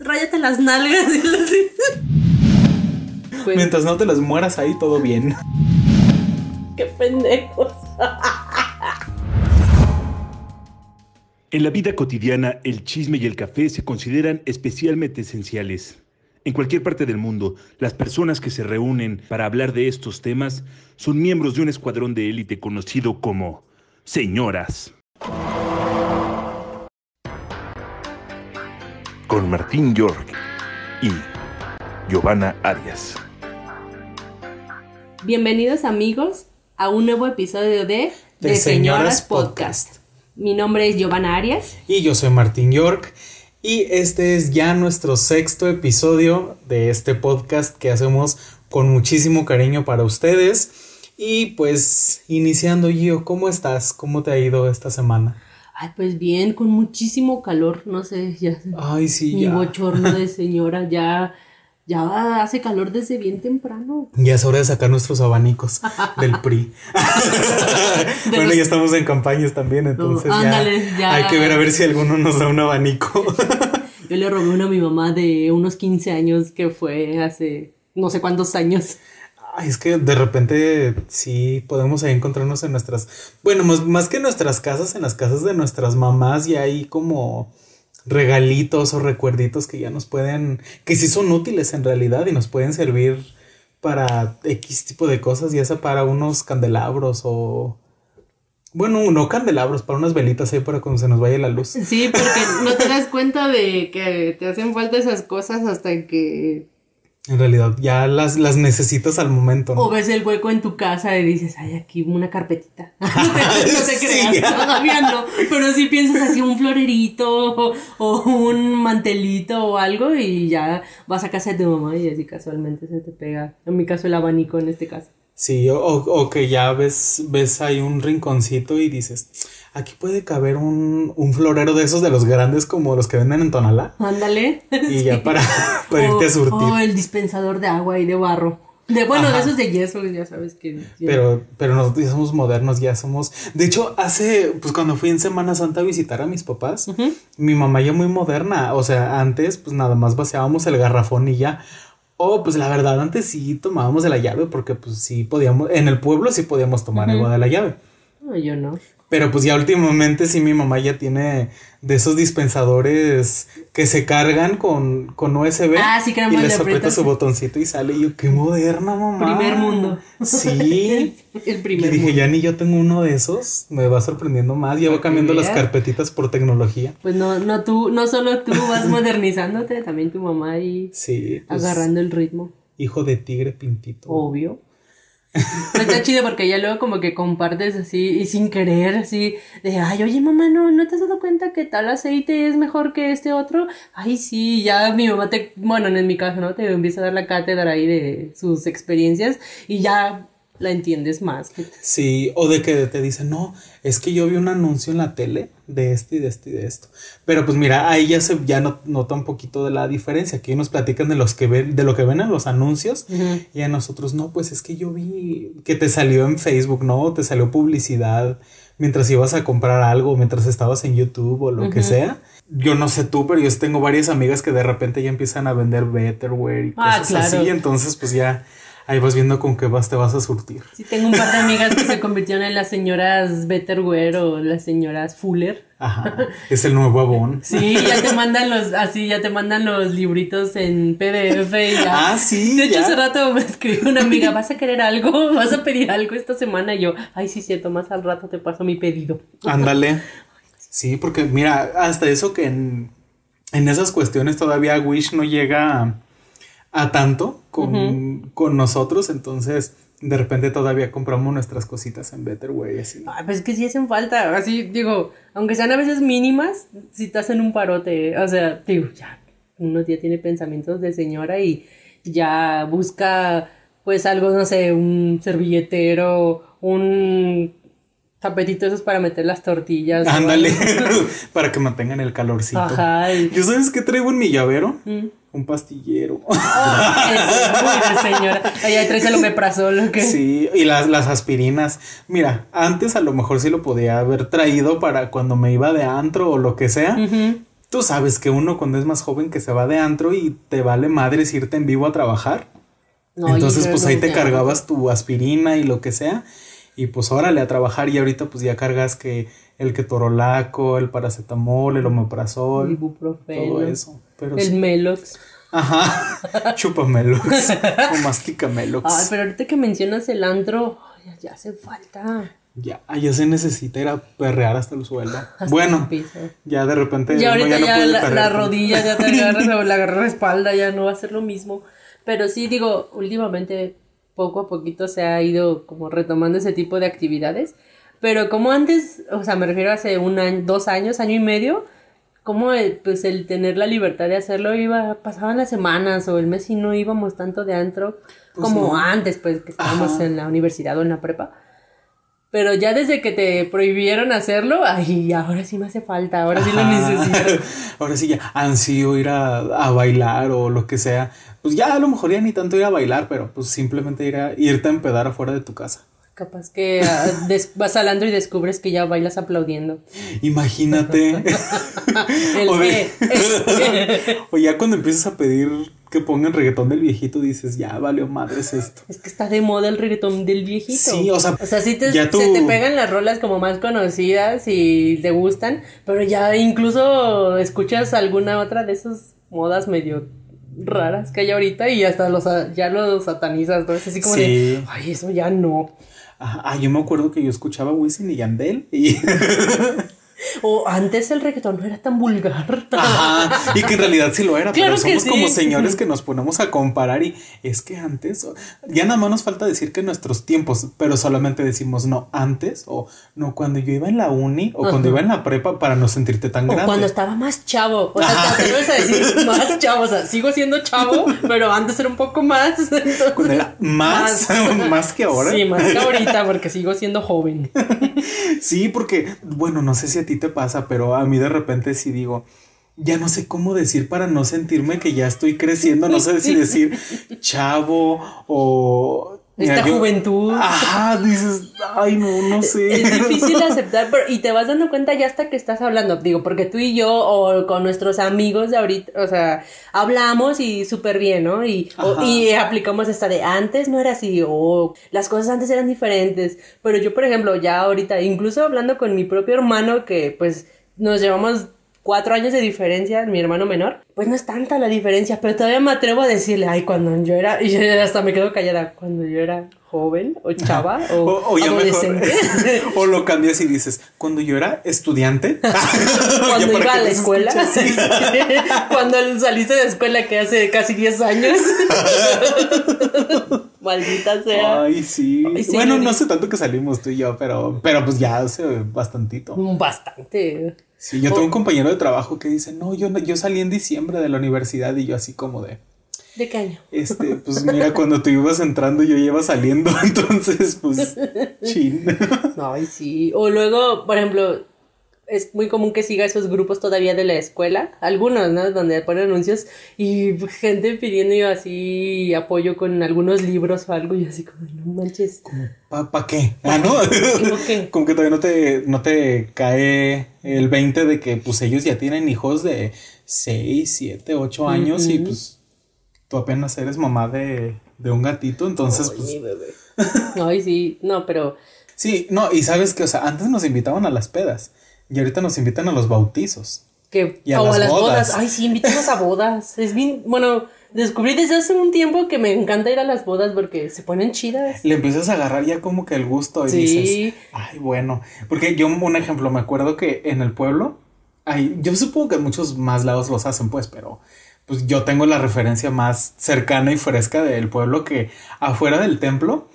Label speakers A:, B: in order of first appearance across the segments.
A: Ráyate las nalgas. Pues,
B: Mientras no te las mueras ahí, todo bien.
A: qué pendejos.
C: En la vida cotidiana, el chisme y el café se consideran especialmente esenciales. En cualquier parte del mundo, las personas que se reúnen para hablar de estos temas son miembros de un escuadrón de élite conocido como señoras. Con Martín York y Giovanna Arias.
A: Bienvenidos amigos a un nuevo episodio de
B: De Señoras Podcast.
A: Mi nombre es Giovanna Arias.
B: Y yo soy Martín York. Y este es ya nuestro sexto episodio de este podcast que hacemos con muchísimo cariño para ustedes. Y pues iniciando, Gio, ¿cómo estás? ¿Cómo te ha ido esta semana?
A: Ay, pues bien, con muchísimo calor, no sé, ya.
B: Ay, sí,
A: mi
B: ya.
A: bochorno de señora ya, ya hace calor desde bien temprano.
B: Ya es hora de sacar nuestros abanicos del PRI.
A: De
B: bueno,
A: los-
B: ya estamos en campañas también, entonces ya,
A: ándale, ya.
B: hay que ver a ver si alguno nos da un abanico.
A: Yo le robé uno a mi mamá de unos 15 años que fue hace no sé cuántos años.
B: Ay, es que de repente sí podemos ahí encontrarnos en nuestras, bueno, más, más que en nuestras casas, en las casas de nuestras mamás y hay como regalitos o recuerditos que ya nos pueden, que sí son útiles en realidad y nos pueden servir para X tipo de cosas, ya sea para unos candelabros o, bueno, no candelabros, para unas velitas ahí para cuando se nos vaya la luz.
A: Sí, porque no te das cuenta de que te hacen falta esas cosas hasta que
B: En realidad ya las, las necesitas al momento, ¿no?
A: o ves el hueco en tu casa y dices, ay, aquí una carpetita. no te
B: Sí.
A: creas, todavía no. Pero si piensas así un florerito o, o un mantelito o algo y ya vas a casa de tu mamá y así casualmente se te pega. En mi caso el abanico en este caso.
B: Sí, o, o que ya ves, ves ahí un rinconcito y dices, aquí puede caber un, un florero de esos de los grandes como los que venden en Tonalá.
A: Ándale.
B: Y ya para, para irte a
A: O-
B: surtir.
A: O el dispensador de agua y de barro. De, bueno,
B: Ajá.
A: de esos de yeso, ya sabes que.
B: Pero, pero nosotros ya somos modernos, ya somos. De hecho, hace, pues cuando fui en Semana Santa a visitar a mis papás, mi mamá ya muy moderna. O sea, antes, pues nada más vaciábamos el garrafón y ya. O, pues la verdad, antes sí tomábamos de la llave, porque pues sí podíamos, en el pueblo sí podíamos tomar agua de la llave.
A: No, yo no.
B: Pero pues ya últimamente sí mi mamá ya tiene de esos dispensadores que se cargan con, con USB.
A: Ah, sí, que
B: Y les
A: le
B: aprieta su botoncito y sale. Y yo, qué moderna, mamá.
A: Primer mundo.
B: Sí.
A: El
B: Y
A: primer.
B: dije,
A: mundo.
B: ya ni yo tengo uno de esos. Me va sorprendiendo más. Ya va cambiando las carpetitas por tecnología.
A: Pues no, no tú, no solo tú vas modernizándote, también tu mamá y
B: Sí. pues,
A: agarrando el ritmo.
B: Hijo de tigre pintito.
A: Obvio. Pero está chido porque ya luego como que compartes así y sin querer así de ay oye mamá no no te has dado cuenta que tal aceite es mejor que este otro ay sí ya mi mamá te bueno en mi caso no te empieza a dar la cátedra ahí de sus experiencias y ya la entiendes más
B: Sí, o de que te dicen, no, es que yo vi un anuncio en la tele de esto y de esto y de esto. Pero pues mira, ahí ya se ya no- nota un poquito de la diferencia. Aquí nos platican de los que ven, de lo que ven en los anuncios, y a nosotros, no, pues es que yo vi que te salió en Facebook, ¿no? Te salió publicidad mientras ibas a comprar algo, mientras estabas en YouTube o lo que sea. Yo no sé tú, pero yo tengo varias amigas que de repente ya empiezan a vender Betterware y
A: Ah,
B: cosas
A: claro.
B: así. Entonces, pues ya ahí vas viendo con qué vas te vas a surtir.
A: Sí, tengo un par de amigas que se convirtieron en las señoras Betterware o las señoras Fuller.
B: Ajá, es el nuevo Avon.
A: Sí, ya te mandan los, así, ya te mandan los libritos en PDF y ya.
B: Ah, sí,
A: De hecho,
B: ya.
A: hace rato me escribió una amiga, ¿vas a querer algo? ¿Vas a pedir algo esta semana? Y yo, ay, sí, cierto, más al rato te paso mi pedido.
B: Ándale. Sí, porque mira, hasta eso que en, en esas cuestiones todavía Wish no llega a, a tanto con, con nosotros, entonces de repente todavía compramos nuestras cositas en Betterware y así.
A: Ay, pues es que sí hacen falta, así, digo, aunque sean a veces mínimas, si te hacen un parote, o sea, digo, ya, uno ya tiene pensamientos de señora y ya busca, pues algo, no sé, un servilletero, un tapetito esos para meter las tortillas.
B: Ándale, para que mantengan el calorcito.
A: Ajá. y-
B: ¿Yo sabes qué traigo en mi llavero?
A: Mm.
B: Un pastillero.
A: Oh, es muy de señora. Allá traes el omeprazol, ¿qué?
B: Sí, y las, las aspirinas. Mira, antes a lo mejor sí lo podía haber traído para cuando me iba de antro o lo que sea.
A: Ujú.
B: Tú sabes que uno cuando es más joven que se va de antro y te vale madres irte en vivo a trabajar.
A: No,
B: Entonces, pues ahí te cargabas tu aspirina y lo que sea. Y pues órale a trabajar y ahorita pues ya cargas que el ketorolaco, el paracetamol, el omeprazol,
A: Ibuprofeno,
B: todo eso. Pero
A: El
B: sí.
A: Melox.
B: Ajá. Chúpamelox o masticamelox.
A: Ay, pero ahorita que mencionas el antro, ya hace falta.
B: Ya, ya se necesita ir a perrear hasta el suelo.
A: Hasta
B: bueno,
A: el
B: ya de repente
A: Ya ahorita
B: no
A: ya, la,
B: perrear
A: la rodilla ya te agarra o la la espalda, ya no va a ser lo mismo. Pero sí, digo, últimamente poco a poquito se ha ido como retomando ese tipo de actividades. Pero como antes, o sea, me refiero a hace un año, dos años, año y medio, como el, pues el tener la libertad de hacerlo iba, pasaban las semanas o el mes y no íbamos tanto de antro
B: Pues
A: como
B: no.
A: antes, pues que estábamos
B: Ajá.
A: en la universidad o en la prepa. Pero ya desde que te prohibieron hacerlo, ay, ahora sí me hace falta, ahora sí lo necesito.
B: Ahora sí ya ansío ir a, a bailar o lo que sea. Pues ya a lo mejor ya ni tanto ir a bailar, pero pues simplemente ir a irte a empedar afuera de tu casa.
A: Capaz que ah, vas al antro y descubres que ya bailas aplaudiendo.
B: Imagínate.
A: El
B: o, de- o ya cuando empiezas a pedir que pongan reggaetón del viejito, dices, ya valió madres esto.
A: Es que está de moda el reggaetón del viejito.
B: Sí, o sea,
A: O sea, sí te,
B: ya tú-
A: se te pegan las rolas como más conocidas y te gustan, pero ya incluso escuchas alguna otra de esas modas medio raras que hay ahorita y hasta los, ya los satanizas, ¿no? Es así como
B: Sí.
A: de, ay, eso ya no.
B: Ajá, Ah, yo me acuerdo que yo escuchaba Wisin y Yandel y,
A: O antes el reggaetón no era tan vulgar.
B: Ajá, y que en realidad sí lo era,
A: Claro
B: pero somos
A: sí.
B: como señores que nos ponemos a comparar y es que antes, ya nada más nos falta decir que nuestros tiempos, pero solamente decimos no antes o no cuando yo iba en la uni o cuando
A: Ajá.
B: iba en la prepa para no sentirte tan
A: O
B: grande.
A: cuando estaba más chavo. O sea, te atreves a decir más chavo. O sea, sigo siendo chavo, pero antes era un poco más. entonces-
B: Cuando era más, más, que ahora.
A: Sí, más que ahorita, porque sigo siendo joven.
B: Sí, porque, bueno, no sé si a ti te pasa, pero a mí de repente sí digo, ya no sé cómo decir para no sentirme que ya estoy creciendo, no sé si decir chavo o...
A: Esta
B: Mira, yo-
A: juventud.
B: Ajá, dices, ay, no, no sé.
A: Es difícil aceptar, pero, y te vas dando cuenta ya hasta que estás hablando. Digo, porque tú y yo, o con nuestros amigos de ahorita, o sea, hablamos y súper bien, ¿no? Y, o- y aplicamos esta de antes no era así, o las cosas antes eran diferentes. Pero yo, por ejemplo, ya ahorita, incluso hablando con mi propio hermano, que pues nos llevamos cuatro años de diferencia, mi hermano menor, pues no es tanta la diferencia, pero todavía me atrevo a decirle, ay, cuando yo era, y yo hasta me quedo callada, cuando yo era joven, o chava, o,
B: O, o ya mejor,
A: adolescente.
B: o lo cambias y dices, cuando yo era estudiante,
A: Cuando iba a la escuela, cuando saliste de escuela que hace casi 10 años. Maldita sea.
B: Ay, sí.
A: Ay, sí,
B: bueno, no sé tanto que salimos tú y yo, pero, pero pues ya hace bastantito.
A: Bastante.
B: Sí, yo tengo un compañero de trabajo que dice, no, yo, no- yo salí en diciembre de la universidad y yo así como de,
A: ¿De qué año?
B: este, pues mira, cuando tú ibas entrando yo iba saliendo, entonces, pues, chin.
A: Ay, sí. O luego, por ejemplo, es muy común que siga esos grupos todavía de la escuela, algunos, ¿no? Donde ponen anuncios y gente pidiendo así apoyo con algunos libros o algo y así como, no manches.
B: ¿Pa, pa qué? Ah, ¿no?
A: ¿Cómo qué?
B: Como que todavía no te, no te cae el 20 de que pues ellos ya tienen hijos de 6, 7, 8 años y pues tú apenas eres mamá de, de un gatito, entonces
A: Ay,
B: pues...
A: mi bebé. Ay, sí, no, pero
B: Sí, no, y sabes que, o sea, antes nos invitaban a las pedas y ahorita nos invitan a los bautizos.
A: que
B: Y a
A: o
B: las
A: a las bodas.
B: bodas.
A: Ay, sí, invítanos a bodas. Es bien, bueno, descubrí desde hace un tiempo que me encanta ir a las bodas porque se ponen chidas.
B: Le empiezas a agarrar ya como que el gusto y
A: Sí.
B: dices, ay, bueno. Porque yo, un ejemplo, me acuerdo que en el pueblo, ay, yo supongo que en muchos más lados los hacen, pues, pero pues yo tengo la referencia más cercana y fresca del pueblo que afuera del templo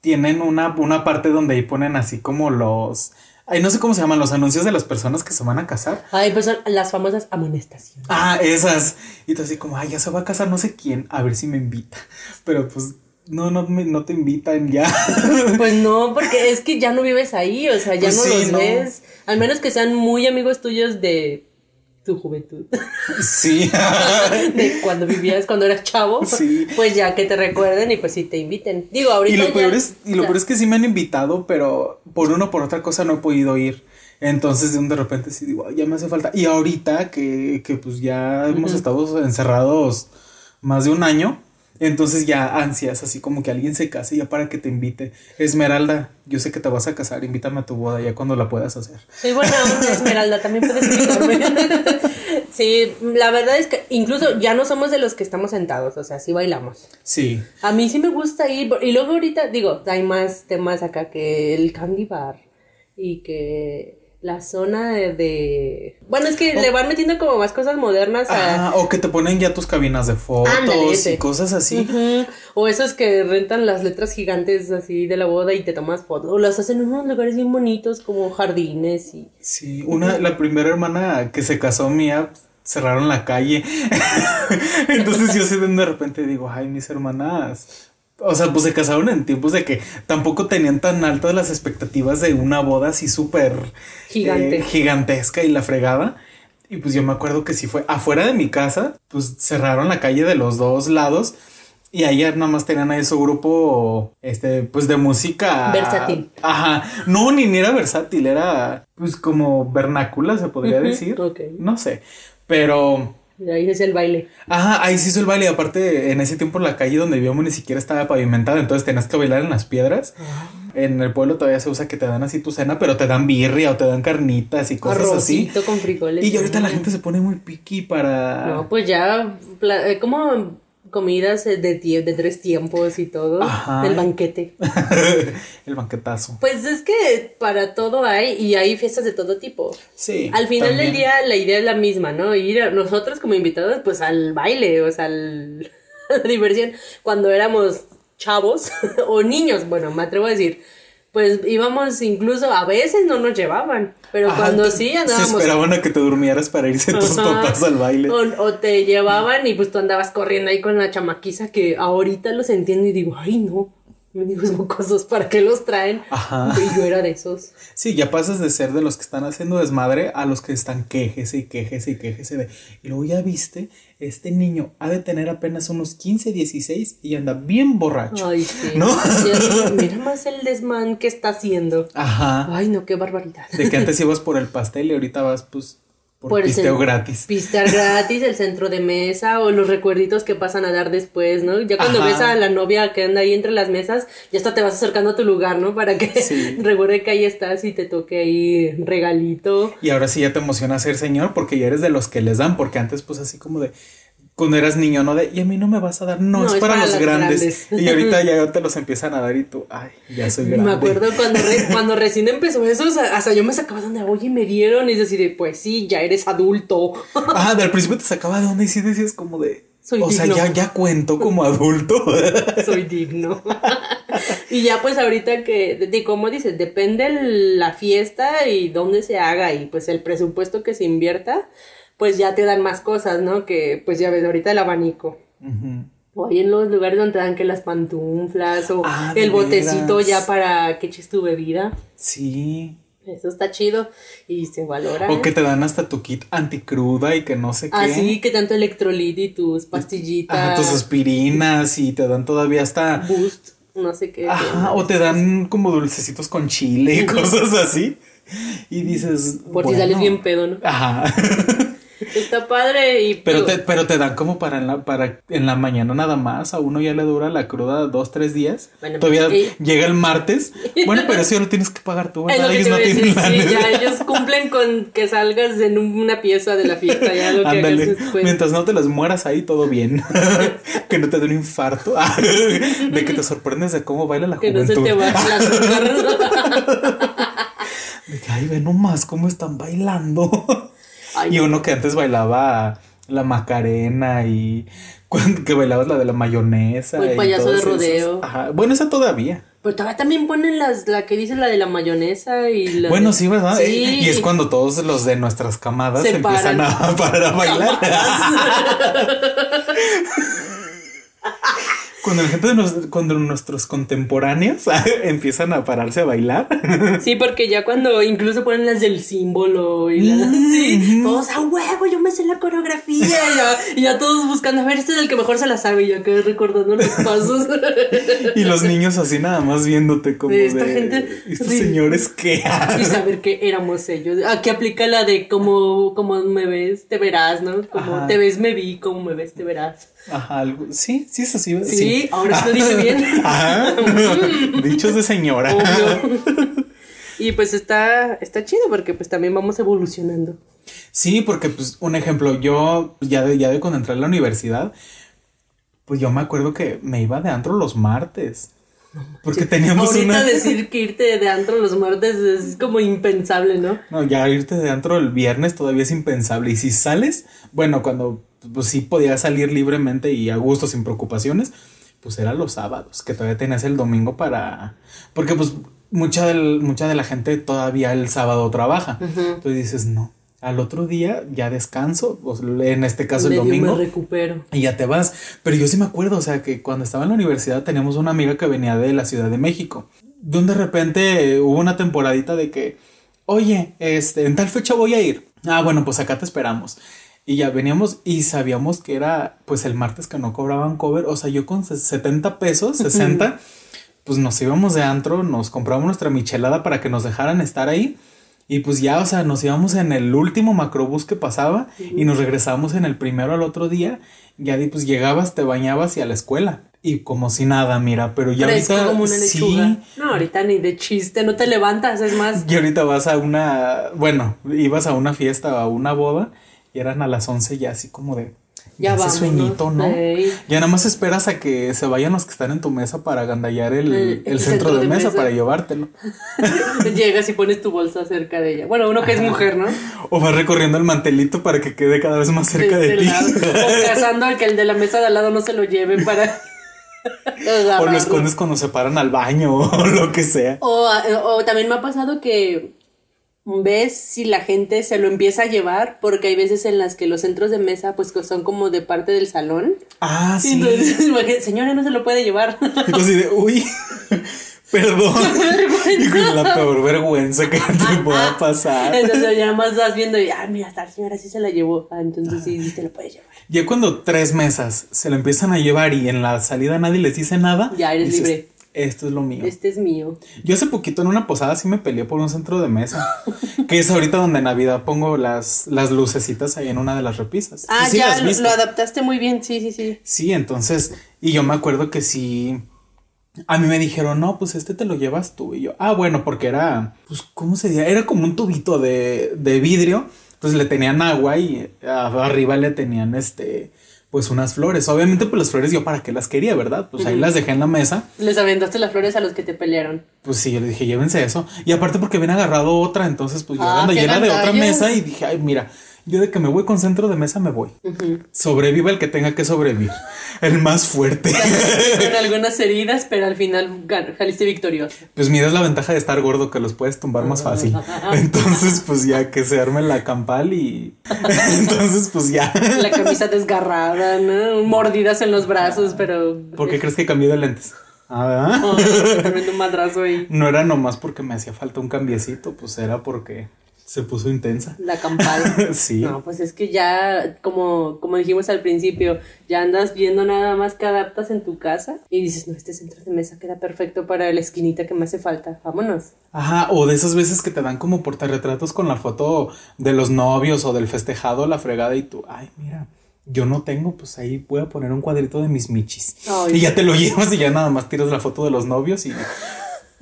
B: tienen una, una parte donde ahí ponen así como los, ay, no sé cómo se llaman, los anuncios de las personas que se van a casar.
A: Ay, pues son las famosas amonestaciones.
B: Ah, esas. Y tú así como, ay, ya se va a casar no sé quién, a ver si me invita. Pero pues, no, no, me, no te invitan ya.
A: Pues no, porque es que ya no vives ahí, o sea, ya
B: Pues
A: no
B: sí,
A: los
B: no.
A: ves. Al menos que sean muy amigos tuyos de tu juventud.
B: sí.
A: de cuando vivías, cuando eras chavo.
B: Sí.
A: Pues ya que te recuerden y pues sí te inviten. Digo, ahorita.
B: Y lo
A: ya-
B: peor es, y lo peor es que sí me han invitado, pero por una o por otra cosa no he podido ir. Entonces de repente sí digo, "Ay, ya me hace falta. Y ahorita que, que pues ya hemos estado encerrados más de un año, entonces ya ansias, así como que alguien se case ya para que te invite. Esmeralda, yo sé que te vas a casar, invítame a tu boda ya cuando la puedas hacer.
A: Soy buena onda, Esmeralda, también puedes invitarme. sí, la verdad es que incluso ya no somos de los que estamos sentados, o sea, sí bailamos.
B: Sí.
A: A mí sí me gusta ir, y luego ahorita, digo, hay más temas acá que el candy bar y que la zona de... de- Bueno, es que le van metiendo como más cosas modernas a...
B: Ah, o que te ponen ya tus cabinas de fotos
A: Ándale,
B: y cosas así.
A: O esos que rentan las letras gigantes así de la boda y te tomas fotos. O las hacen en unos lugares bien bonitos como jardines y...
B: Sí, una, la primera hermana que se casó mía, cerraron la calle. Entonces yo sé de repente digo, ay, mis hermanas. O sea, pues se casaron en tiempos de que tampoco tenían tan altas las expectativas de una boda así súper
A: Gigante.
B: eh, gigantesca y la fregada. Y pues yo me acuerdo que sí fue afuera de mi casa, pues cerraron la calle de los dos lados. Y ahí nada más tenían ahí su grupo, este, pues de música.
A: Versátil.
B: Ajá. No, ni, ni era versátil, era pues como vernácula, se podría decir.
A: ok.
B: No sé. Pero.
A: Y ahí es el baile.
B: Ajá, ahí se hizo el baile. Y aparte, en ese tiempo la calle donde vivíamos ni siquiera estaba pavimentada. Entonces tenías que bailar en las piedras. En el pueblo todavía se usa que te dan así tu cena, pero te dan birria o te dan carnitas y cosas así.
A: Arrocito con frijoles.
B: Y ahorita la gente se pone muy picky para.
A: No, pues ya, eh, como comidas eh, de, tie- de tres tiempos y todo.
B: Ajá.
A: El banquete.
B: el banquetazo.
A: Pues es que para todo hay y hay fiestas de todo tipo.
B: Sí.
A: Al final del día la idea es la misma, ¿no? Ir a nosotros como invitados pues al baile, o sea, al- a la diversión. Cuando éramos chavos o niños, bueno, me atrevo a decir, pues íbamos incluso, a veces no nos llevaban, pero
B: Ajá,
A: cuando sí
B: Se
A: andábamos...
B: esperaban a que te durmieras para irse tus papás al baile.
A: O, o te llevaban y pues tú andabas corriendo ahí con la chamaquiza que ahorita los entiendo y digo, ay no, me digo mocosos, ¿para qué los traen?
B: Ajá.
A: Y yo era de esos.
B: Sí, ya pasas de ser de los que están haciendo desmadre a los que están quejese y quejese y quejese de. Y luego ya viste, este niño ha de tener apenas unos 15, 16 y anda bien borracho.
A: Ay, sí.
B: ¿No?
A: Ya Mira más el desmán que está haciendo.
B: Ajá.
A: Ay, no, qué barbaridad.
B: De que antes ibas por el pastel y ahorita vas, pues, por,
A: Por
B: pisteo gratis.
A: Pistear gratis, el centro de mesa o los recuerditos que pasan a dar después, ¿no? Ya cuando
B: Ajá.
A: ves a la novia que anda ahí entre las mesas, ya hasta te vas acercando a tu lugar, ¿no? Para que
B: Sí.
A: recuerde que ahí estás y te toque ahí regalito.
B: Y ahora sí ya te emociona ser señor porque ya eres de los que les dan, porque antes, pues, así como de. Cuando eras niño, ¿no? De, y a mí no me vas a dar, no, es, para, los grandes.
A: grandes.
B: Y ahorita ya te los empiezan a dar y tú, ay, ya soy grande.
A: Me acuerdo cuando, re- cuando recién empezó eso, o sea, hasta yo me sacaba de donde, oye, me dieron, y es decir, pues sí, ya eres adulto.
B: Ah, del principio te sacaba de onda y sí decías como de.
A: Soy
B: o sea, ya, ya cuento como adulto.
A: Soy digno. y ya pues ahorita que, de, de como dices, depende la fiesta y dónde se haga y pues el presupuesto que se invierta, pues ya te dan más cosas, ¿no? Que pues ya ves ahorita el abanico. O ahí en los lugares donde te dan que las pantuflas o
B: Ah,
A: el botecito
B: veras.
A: ya para que eches tu bebida.
B: Sí.
A: Eso está chido y se valora.
B: O que te dan hasta tu kit anticruda y que no sé qué.
A: Así que tanto electrolit y tus pastillitas.
B: Ajá, tus aspirinas y te dan todavía hasta.
A: Boost, no sé qué.
B: Ajá, o te dan como dulcecitos con chile y cosas así. Y dices.
A: Por si sales bien pedo, ¿no?
B: Ajá.
A: Está padre y...
B: Pero te, pero te dan como para en, la, para en la mañana nada más. A uno ya le dura la cruda dos, tres días.
A: Bueno,
B: Todavía
A: pues, sí.
B: llega el martes. Bueno, pero eso ya lo tienes que pagar tú, ¿verdad?
A: lo que
B: Ellos no tienen
A: decir, sí, ya ellos cumplen con que salgas en una pieza de la fiesta, ya lo que
B: Ándale.
A: hagas después.
B: Mientras no te las mueras ahí, todo bien. que no te dé un infarto. de que te sorprendes de cómo baila la
A: Que no
B: juventud.
A: se te baje la.
B: De que, ay, ve nomás cómo están bailando.
A: Ay,
B: y uno que antes bailaba la Macarena y cuando, que bailabas la de la mayonesa.
A: O el payaso de
B: esos.
A: rodeo.
B: Ajá. Bueno, esa todavía.
A: Pero todavía también ponen las, la que dice la de la mayonesa y la
B: Bueno,
A: de-
B: sí, ¿verdad?
A: Sí.
B: Y es cuando todos los de nuestras camadas
A: Se
B: empiezan
A: paran.
B: a parar a bailar. Cuando la gente de nos- cuando nuestros contemporáneos empiezan a pararse a bailar.
A: Sí, porque ya cuando incluso ponen las del símbolo y las sí, todos a huevo, yo me sé la coreografía y ya, y ya todos buscando, a ver, este es el que mejor se la sabe y yo acá recordando los pasos.
B: Y los niños así nada más viéndote como
A: De esta
B: de,
A: gente-
B: estos
A: sí.
B: señores que
A: y saber que éramos ellos. Aquí aplica la de como, como me ves, te verás, ¿no? Como
B: Ajá.
A: te ves, me vi, como me ves, te verás.
B: Ajá, algo- sí, sí es así.
A: Sí, ahora sí lo dije bien.
B: Ajá. Dichos de señora.
A: Obvio. Y pues está, está chido porque pues también vamos evolucionando.
B: Sí, porque pues un ejemplo, yo ya de, ya de cuando entré a la universidad, pues yo me acuerdo que me iba de antro los martes. Porque teníamos
A: Ahorita
B: una...
A: decir que irte de antro los martes es como impensable, ¿no?
B: No, ya irte de antro el viernes todavía es impensable. Y si sales, bueno, cuando pues sí podías salir libremente y a gusto, sin preocupaciones, pues era los sábados, que todavía tenías el domingo para... Porque pues mucha, del, mucha de la gente todavía el sábado trabaja. Entonces dices, no, al otro día ya descanso, pues, en este caso el domingo.
A: me recupero.
B: Y ya te vas. Pero yo sí me acuerdo, o sea, que cuando estaba en la universidad teníamos una amiga que venía de la Ciudad de México. Donde de repente hubo una temporadita de que, oye, este, en tal fecha voy a ir. Ah, bueno, pues acá te esperamos. Y ya veníamos y sabíamos que era pues el martes que no cobraban cover. O sea, yo con 70 pesos, 60, pues nos íbamos de antro, nos comprábamos nuestra michelada para que nos dejaran estar ahí. Y pues ya, o sea, nos íbamos en el último macrobús que pasaba y nos regresábamos en el primero al otro día. Ya di, pues llegabas, te bañabas y a la escuela. Y como si nada, mira, pero ya
A: Fresco
B: ahorita
A: como una
B: sí,
A: lechuga. No, ahorita ni de chiste, no te levantas, es más.
B: y ahorita vas a una, bueno, ibas a una fiesta o a una boda y eran a las 11 ya así como de,
A: Ya
B: ese
A: vámonos,
B: sueñito, ¿no? Ya nada más esperas a que se vayan los que están en tu mesa para agandallar el,
A: El-
B: el
A: el
B: centro,
A: centro
B: de,
A: de
B: mesa,
A: mesa.
B: para llevártelo.
A: Llegas y pones tu bolsa cerca de ella. Bueno, uno que es mujer, ¿no?
B: O vas recorriendo el mantelito para que quede cada vez más cerca de,
A: este
B: ti.
A: O cazando al que el de la mesa de al lado no se lo lleve para.
B: o lo escondes cuando se paran al baño o lo que sea.
A: O, o también me ha pasado que ves si la gente se lo empieza a llevar, porque hay veces en las que los centros de mesa pues que son como de parte del salón.
B: Ah, sí.
A: entonces, señora, no se lo puede llevar.
B: De, uy, perdón. y con la peor vergüenza que te pueda pasar.
A: Entonces ya más vas viendo y, ah, mira, esta señora sí se la llevó. Ah, entonces sí, sí te lo puede llevar.
B: Ya cuando tres mesas se lo empiezan a llevar y en la salida nadie les dice nada.
A: Ya eres
B: dices,
A: libre.
B: Esto es lo mío.
A: Este es mío.
B: Yo hace poquito en una posada sí me peleé por un centro de mesa. que es ahorita donde en Navidad pongo las, las lucecitas ahí en una de las repisas.
A: Ah,
B: sí
A: ya lo, adaptaste muy bien, sí, sí, sí.
B: Sí, entonces, y yo me acuerdo que sí, a mí me dijeron, no, pues este te lo llevas tú. Y yo, ah, bueno, porque era, pues, ¿cómo se diría? Era como un tubito de, de vidrio, entonces le tenían agua y a- arriba le tenían, este, pues unas flores. Obviamente, pues las flores yo para qué las quería, ¿verdad? Pues ahí las dejé en la mesa.
A: Les aventaste las flores a los que te pelearon.
B: Pues sí, yo le dije, llévense eso. Y aparte porque habían agarrado otra, entonces pues yo
A: Ah,
B: ando llena de otra mesa y dije, ay, mira, yo de que me voy con centro de mesa me voy. Sobreviva el que tenga que sobrevivir. El más fuerte.
A: Con algunas heridas, pero al final saliste victorioso.
B: Pues mira, es la ventaja de estar gordo que los puedes tumbar más fácil. Entonces, pues ya que se arme la campal y. Entonces, pues ya.
A: La camisa desgarrada, ¿no? Mordidas en los brazos, pero.
B: ¿Por qué crees que cambié de lentes? Ah, ¿verdad?
A: Oh, tremendo madrazo ahí.
B: No era nomás porque me hacía falta un cambiecito, pues era porque se puso intensa.
A: La campal.
B: Sí.
A: No, pues es que ya, como, como dijimos al principio, ya andas viendo nada más que adaptas en tu casa y dices, no, este centro de mesa queda perfecto para la esquinita que me hace falta. Vámonos.
B: Ajá, o de esas veces que te dan como portarretratos con la foto de los novios o del festejado, la fregada, y tú, ay, mira, yo no tengo, pues ahí voy a poner un cuadrito de mis michis.
A: Ay.
B: y ya te lo llevas y ya nada más tiras la foto de los novios y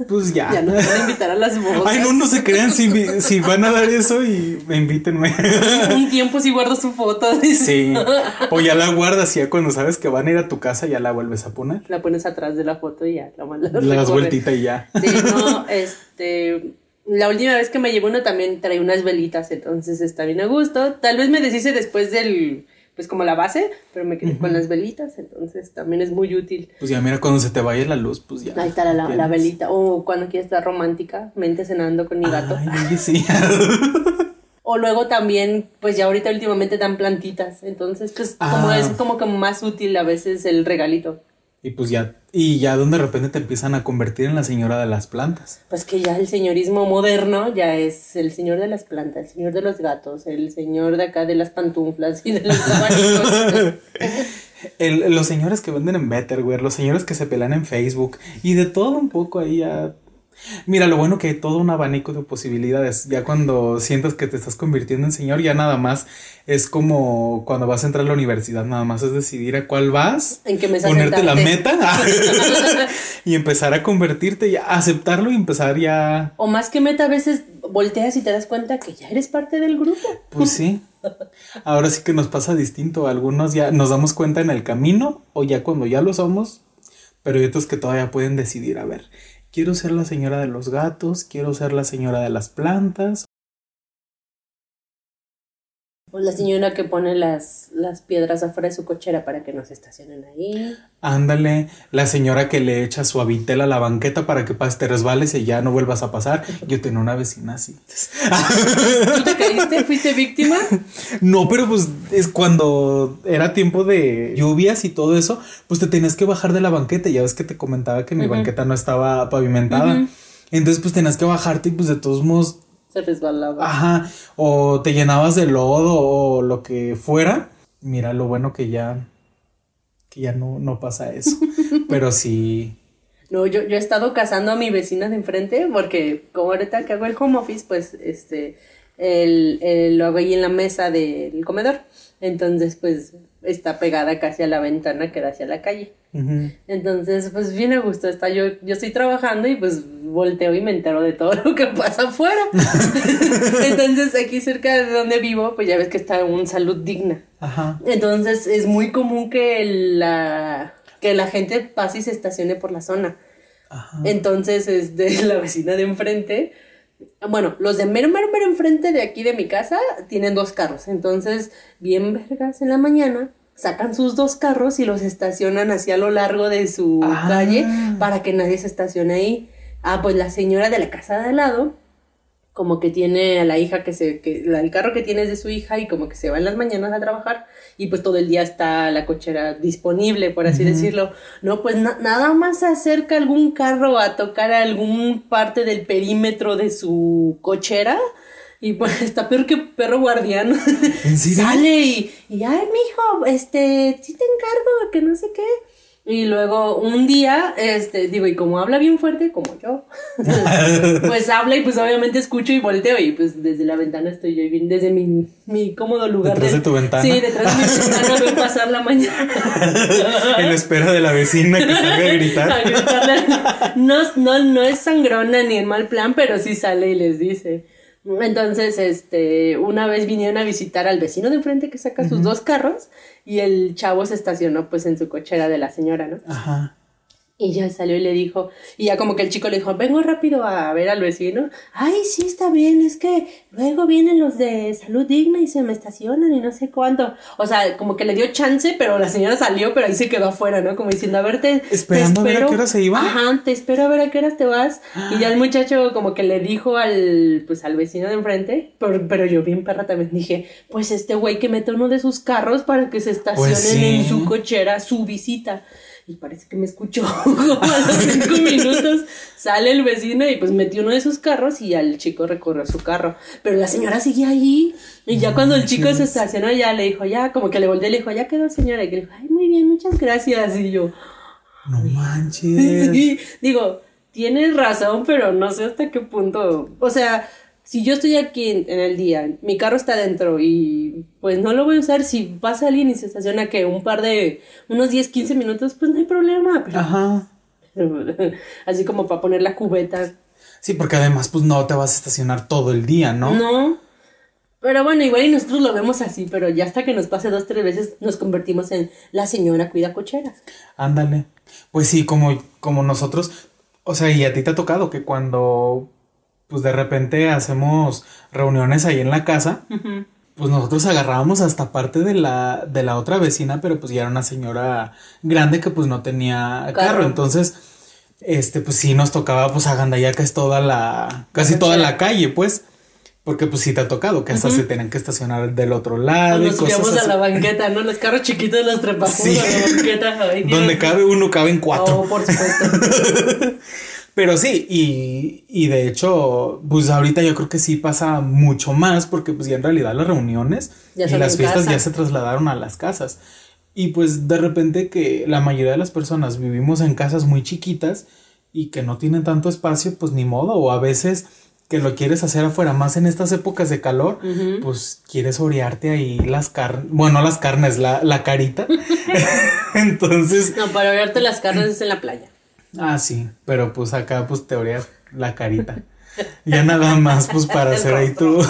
B: pues ya.
A: Ya no te van a invitar a las bodas.
B: Ay, no, no se crean si, si van a dar eso y invítenme.
A: Un tiempo si guardo su foto. dice.
B: Sí. O ya la guardas y ya cuando sabes que van a ir a tu casa ya la vuelves a poner.
A: La pones atrás de la foto y ya la mandas.
B: Le das vueltita y ya.
A: Sí, no, este. La última vez que me llevé uno también trae unas velitas, entonces está bien a gusto. Tal vez me deshice después del. Pues como la base, pero me quedé con las velitas, entonces también es muy útil.
B: Pues ya mira, cuando se te vaya la luz, pues ya.
A: Ahí está la, la, velita. O cuando quieres estar romántica, mente cenando con mi gato.
B: Ay, oye, sí.
A: O luego también, pues ya ahorita últimamente dan plantitas. Entonces, pues como
B: Ah.
A: es como que más útil a veces el regalito.
B: Y pues ya, y ya donde de repente te empiezan a convertir en la señora de las plantas.
A: Pues que ya el señorismo moderno ya es el señor de las plantas, el señor de los gatos, el señor de acá de las pantuflas y de los abanicos.
B: Los señores que venden en Betterware, los señores que se pelan en Facebook y de todo un poco ahí ya. Mira, lo bueno que hay todo un abanico de posibilidades. Ya cuando sientas que te estás convirtiendo en señor, ya nada más es como cuando vas a entrar a la universidad, nada más es decidir a cuál vas,
A: ¿En qué mesa
B: ponerte la meta y empezar a convertirte, ya aceptarlo y empezar ya.
A: o más que meta, a veces volteas y te das cuenta que ya eres parte del grupo.
B: Pues sí. Ahora sí que nos pasa distinto. Algunos ya nos damos cuenta en el camino o ya cuando ya lo somos, pero hay otros que todavía pueden decidir, a ver, quiero ser la señora de los gatos, quiero ser la señora de las plantas.
A: O la señora que pone las, las piedras afuera de su cochera para que no se estacionen ahí.
B: Ándale, la señora que le echa su habitel a la banqueta para que te resbales y ya no vuelvas a pasar. Yo tenía una vecina así.
A: ¿Tú te caíste? ¿Fuiste víctima?
B: No, pero pues es cuando era tiempo de lluvias y todo eso, pues te tenías que bajar de la banqueta. Ya ves que te comentaba que mi banqueta no estaba pavimentada. Entonces pues tenías que bajarte y pues de todos modos,
A: Se resbalaba.
B: ajá, o te llenabas de lodo o lo que fuera. Mira, lo bueno que ya, que ya no, no pasa eso. pero sí,
A: No, yo, yo he estado cazando a mi vecina de enfrente porque como ahorita que hago el home office, pues este, el, el- lo hago ahí en la mesa del comedor. Entonces, pues está pegada casi a la ventana que da hacia la calle. Entonces, pues bien a gusto está. Yo, yo estoy trabajando y pues volteo y me entero de todo lo que pasa afuera. Entonces, aquí cerca de donde vivo, pues ya ves que está un salud digna.
B: ajá.
A: Entonces es muy común que la, que la gente pase y se estacione por la zona. Entonces es de la vecina de enfrente. Bueno, los de mero, mero, mero enfrente de aquí de mi casa tienen dos carros. Entonces, bien vergas en la mañana, sacan sus dos carros y los estacionan hacia lo largo de su
B: Ah.
A: calle para que nadie se estacione ahí. Ah, pues la señora de la casa de al lado como que tiene a la hija que se, que la- el carro que tiene es de su hija y como que se va en las mañanas a trabajar y pues todo el día está la cochera disponible, por así decirlo. No, pues na- nada más se acerca algún carro a tocar algún parte del perímetro de su cochera y pues está peor que perro guardián.
B: ¿En serio?
A: Sale y, y ay, mijo, este, sí te encargo, que no sé qué. Y luego un día, este, digo, y como habla bien fuerte, como yo, pues habla y pues obviamente escucho y volteo y pues desde la ventana estoy yo bien, desde mi, mi cómodo lugar.
B: ¿Detrás de tu ventana?
A: Sí, detrás de mi ventana veo pasar la mañana.
B: En espera de la vecina que salga a gritar.
A: A. No, no, no es sangrona ni en mal plan, pero sí sale y les dice. Entonces, este, una vez vinieron a visitar al vecino de enfrente que saca sus dos carros y el chavo se estacionó pues en su cochera de la señora, ¿no?
B: Ajá.
A: Y ya salió y le dijo, y ya como que el chico le dijo, vengo rápido a ver al vecino. Ay, sí, está bien, es que luego vienen los de salud digna y se me estacionan y no sé cuánto. O sea, como que le dio chance, pero la señora salió, pero ahí se quedó afuera, ¿no? Como diciendo, a ver, te, te
B: Esperando a ver a qué hora se iba.
A: Ajá, te espero a ver a qué horas te vas. Y ya el muchacho como que le dijo al, pues al vecino de enfrente, pero, pero yo bien perra también dije, pues este güey que mete uno de sus carros para que se estacionen
B: Pues sí.
A: en su cochera su visita. Y parece que me escuchó como a los cinco minutos. Sale el vecino y pues metió uno de sus carros y al chico recorrió su carro. Pero la señora seguía ahí. Y ya cuando el chico se estacionó, ya le dijo, ya, como que le volteó y le dijo, ya quedó señora. Y le dijo, ay, muy bien, muchas gracias. Y yo,
B: No manches.
A: sí, digo, tienes razón, pero no sé hasta qué punto. O sea, si yo estoy aquí en, en el día, mi carro está dentro y pues no lo voy a usar, si pasa alguien y se estaciona que un par de, unos 10, 15 minutos, pues no hay problema. Pero,
B: Ajá.
A: así como para poner la cubeta.
B: Sí, porque además, pues no te vas a estacionar todo el día, ¿no?
A: No. Pero bueno, igual y nosotros lo vemos así, pero ya hasta que nos pase dos, tres veces nos convertimos en la señora cuida cocheras.
B: Ándale. Pues sí, como, como nosotros, o sea, y a ti te ha tocado que cuando, pues de repente hacemos reuniones ahí en la casa, pues nosotros agarrábamos hasta parte de la, de la otra vecina, pero pues ya era una señora grande que pues no tenía carro,
A: Carro.
B: entonces, este, pues sí nos tocaba pues agandallar casi toda la, casi toda la calle, pues. Porque pues sí te ha tocado que hasta se tienen que estacionar del otro lado.
A: Nos subíamos a la banqueta, ¿no? Los carros chiquitos los trepamos
B: Sí.
A: a la banqueta. Ay.
B: Donde cabe uno, caben cuatro.
A: Oh, por supuesto.
B: Pero sí, y, y de hecho, pues ahorita yo creo que sí pasa mucho más porque pues ya en realidad las reuniones
A: Ya
B: y las fiestas
A: casa.
B: ya se trasladaron a las casas. Y pues de repente que la mayoría de las personas vivimos en casas muy chiquitas y que no tienen tanto espacio, pues ni modo, o a veces que lo quieres hacer afuera, más en estas épocas de calor,
A: Ujú.
B: pues quieres orearte ahí las carnes, bueno, las carnes, la, la carita. Entonces,
A: No, para verte las carnes es en la playa.
B: Ah, sí, pero pues acá pues te oreas la carita. Ya nada más pues para hacer ahí tú.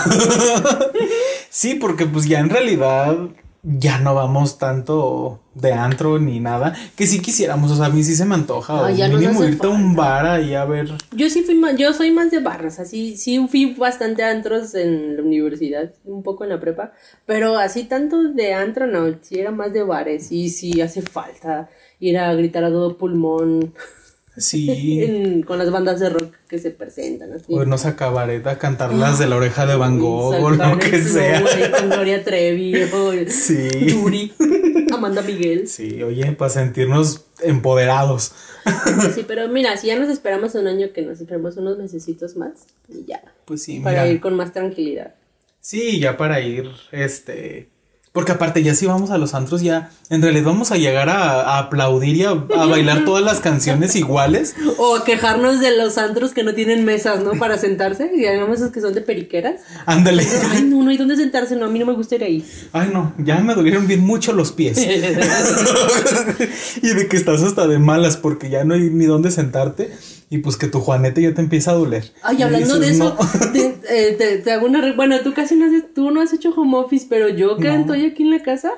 B: sí, porque pues ya en realidad ya no vamos tanto de antro ni nada, que sí quisiéramos, o sea, a mí sí se me antoja,
A: Ay,
B: o mínimo irte a un bar ahí a ver.
A: Yo sí fui más, yo soy más de barras, así, sí fui bastante a antros en la universidad, un poco en la prepa, pero así tanto de antro no, sí era más de bares, y sí hace falta ir a gritar a todo pulmón
B: Sí,
A: en- con las bandas de rock que se presentan, así.
B: o irnos a cabaret a cantar las de la oreja de Van Gogh o lo que sea.
A: ahí Con Gloria Trevi, o
B: Sí.
A: Yuri, Amanda Miguel.
B: Sí, oye, para sentirnos empoderados.
A: Sí, pero mira, si ya nos esperamos un año, que nos esperamos unos mesecitos más, y ya,
B: Pues sí,
A: para
B: mira.
A: ir con más tranquilidad.
B: Sí, ya para ir, este... Porque aparte ya si vamos a los antros ya, en realidad vamos a llegar a, a aplaudir y a, a bailar todas las canciones iguales.
A: O a quejarnos de los antros que no tienen mesas, ¿no? Para sentarse. Y hagamos esos que son de periqueras.
B: Ándale.
A: Ay, no, no hay dónde sentarse. No, a mí no me gusta ir ahí.
B: Ay no, ya me dolieron bien mucho los pies. y de que estás hasta de malas porque ya no hay ni dónde sentarte. Y pues que tu juanete ya te empieza a doler.
A: Ay, hablando de eso,
B: "No".
A: te, eh, te- te hago una... re- Bueno, tú casi no has, tú no has hecho home office, pero yo que
B: No.
A: estoy aquí en la casa,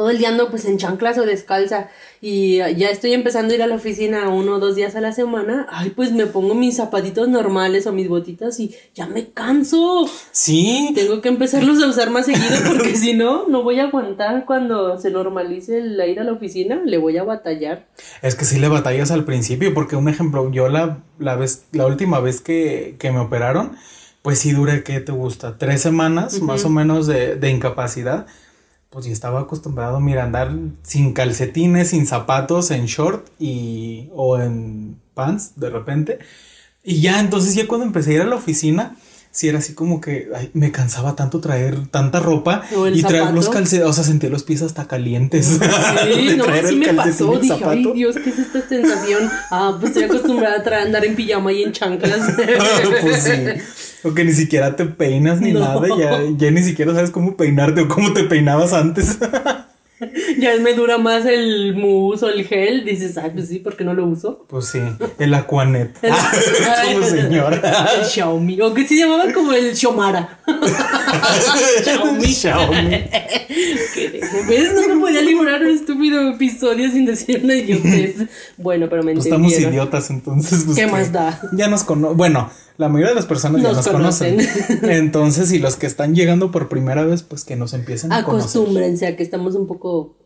A: todo el día ando pues en chanclas o descalza y ya estoy empezando a ir a la oficina uno o dos días a la semana, ay, pues me pongo mis zapatitos normales o mis botitas y ya me canso.
B: Sí,
A: Tengo que empezarlos a usar más seguido porque si no, no voy a aguantar cuando se normalice el ir a la oficina, le voy a batallar.
B: Es que sí le batallas al principio, porque un ejemplo, yo la, la vez, la última vez que, que me operaron, pues sí duré, ¿qué te gusta? Tres semanas más o menos de, de incapacidad. Pues yo estaba acostumbrado, mira, andar sin calcetines, sin zapatos, en short y, o en pants de repente. Y ya, entonces ya cuando empecé a ir a la oficina, sí era así como que ay, me cansaba tanto traer tanta ropa y traer los calcetines, o sea, sentía los pies hasta calientes.
A: Sí, no, así
B: el
A: me pasó. Dije, ay. Dios, ¿qué es esta sensación? Ah, pues estoy acostumbrada a andar en pijama y en chanclas.
B: pues sí. O que ni siquiera te peinas ni
A: No.
B: nada, ya, ya ni siquiera sabes cómo peinarte o cómo te peinabas antes.
A: ya me dura más el mousse o el gel. Dices, ay, pues sí, ¿por qué no lo uso?
B: Pues sí, el Aquanet.
A: Ay,
B: como señora.
A: El Xiaomi. O que se llamaba como el Xiomara. Xiaomi.
B: Xiaomi.
A: ¿Qué? ¿Ves? No me podía librar un estúpido episodio sin decir una idiotez. Bueno, pero me
B: Pues estamos
A: entendieron.
B: idiotas, entonces. Pues
A: ¿Qué
B: que
A: más da?
B: Ya nos conocen. Bueno, la mayoría de las personas ya
A: Nos
B: nos conocen.
A: conocen.
B: Entonces, y los que están llegando por primera vez, pues que nos empiecen a conocer.
A: Acostúmbrense a que estamos un poco.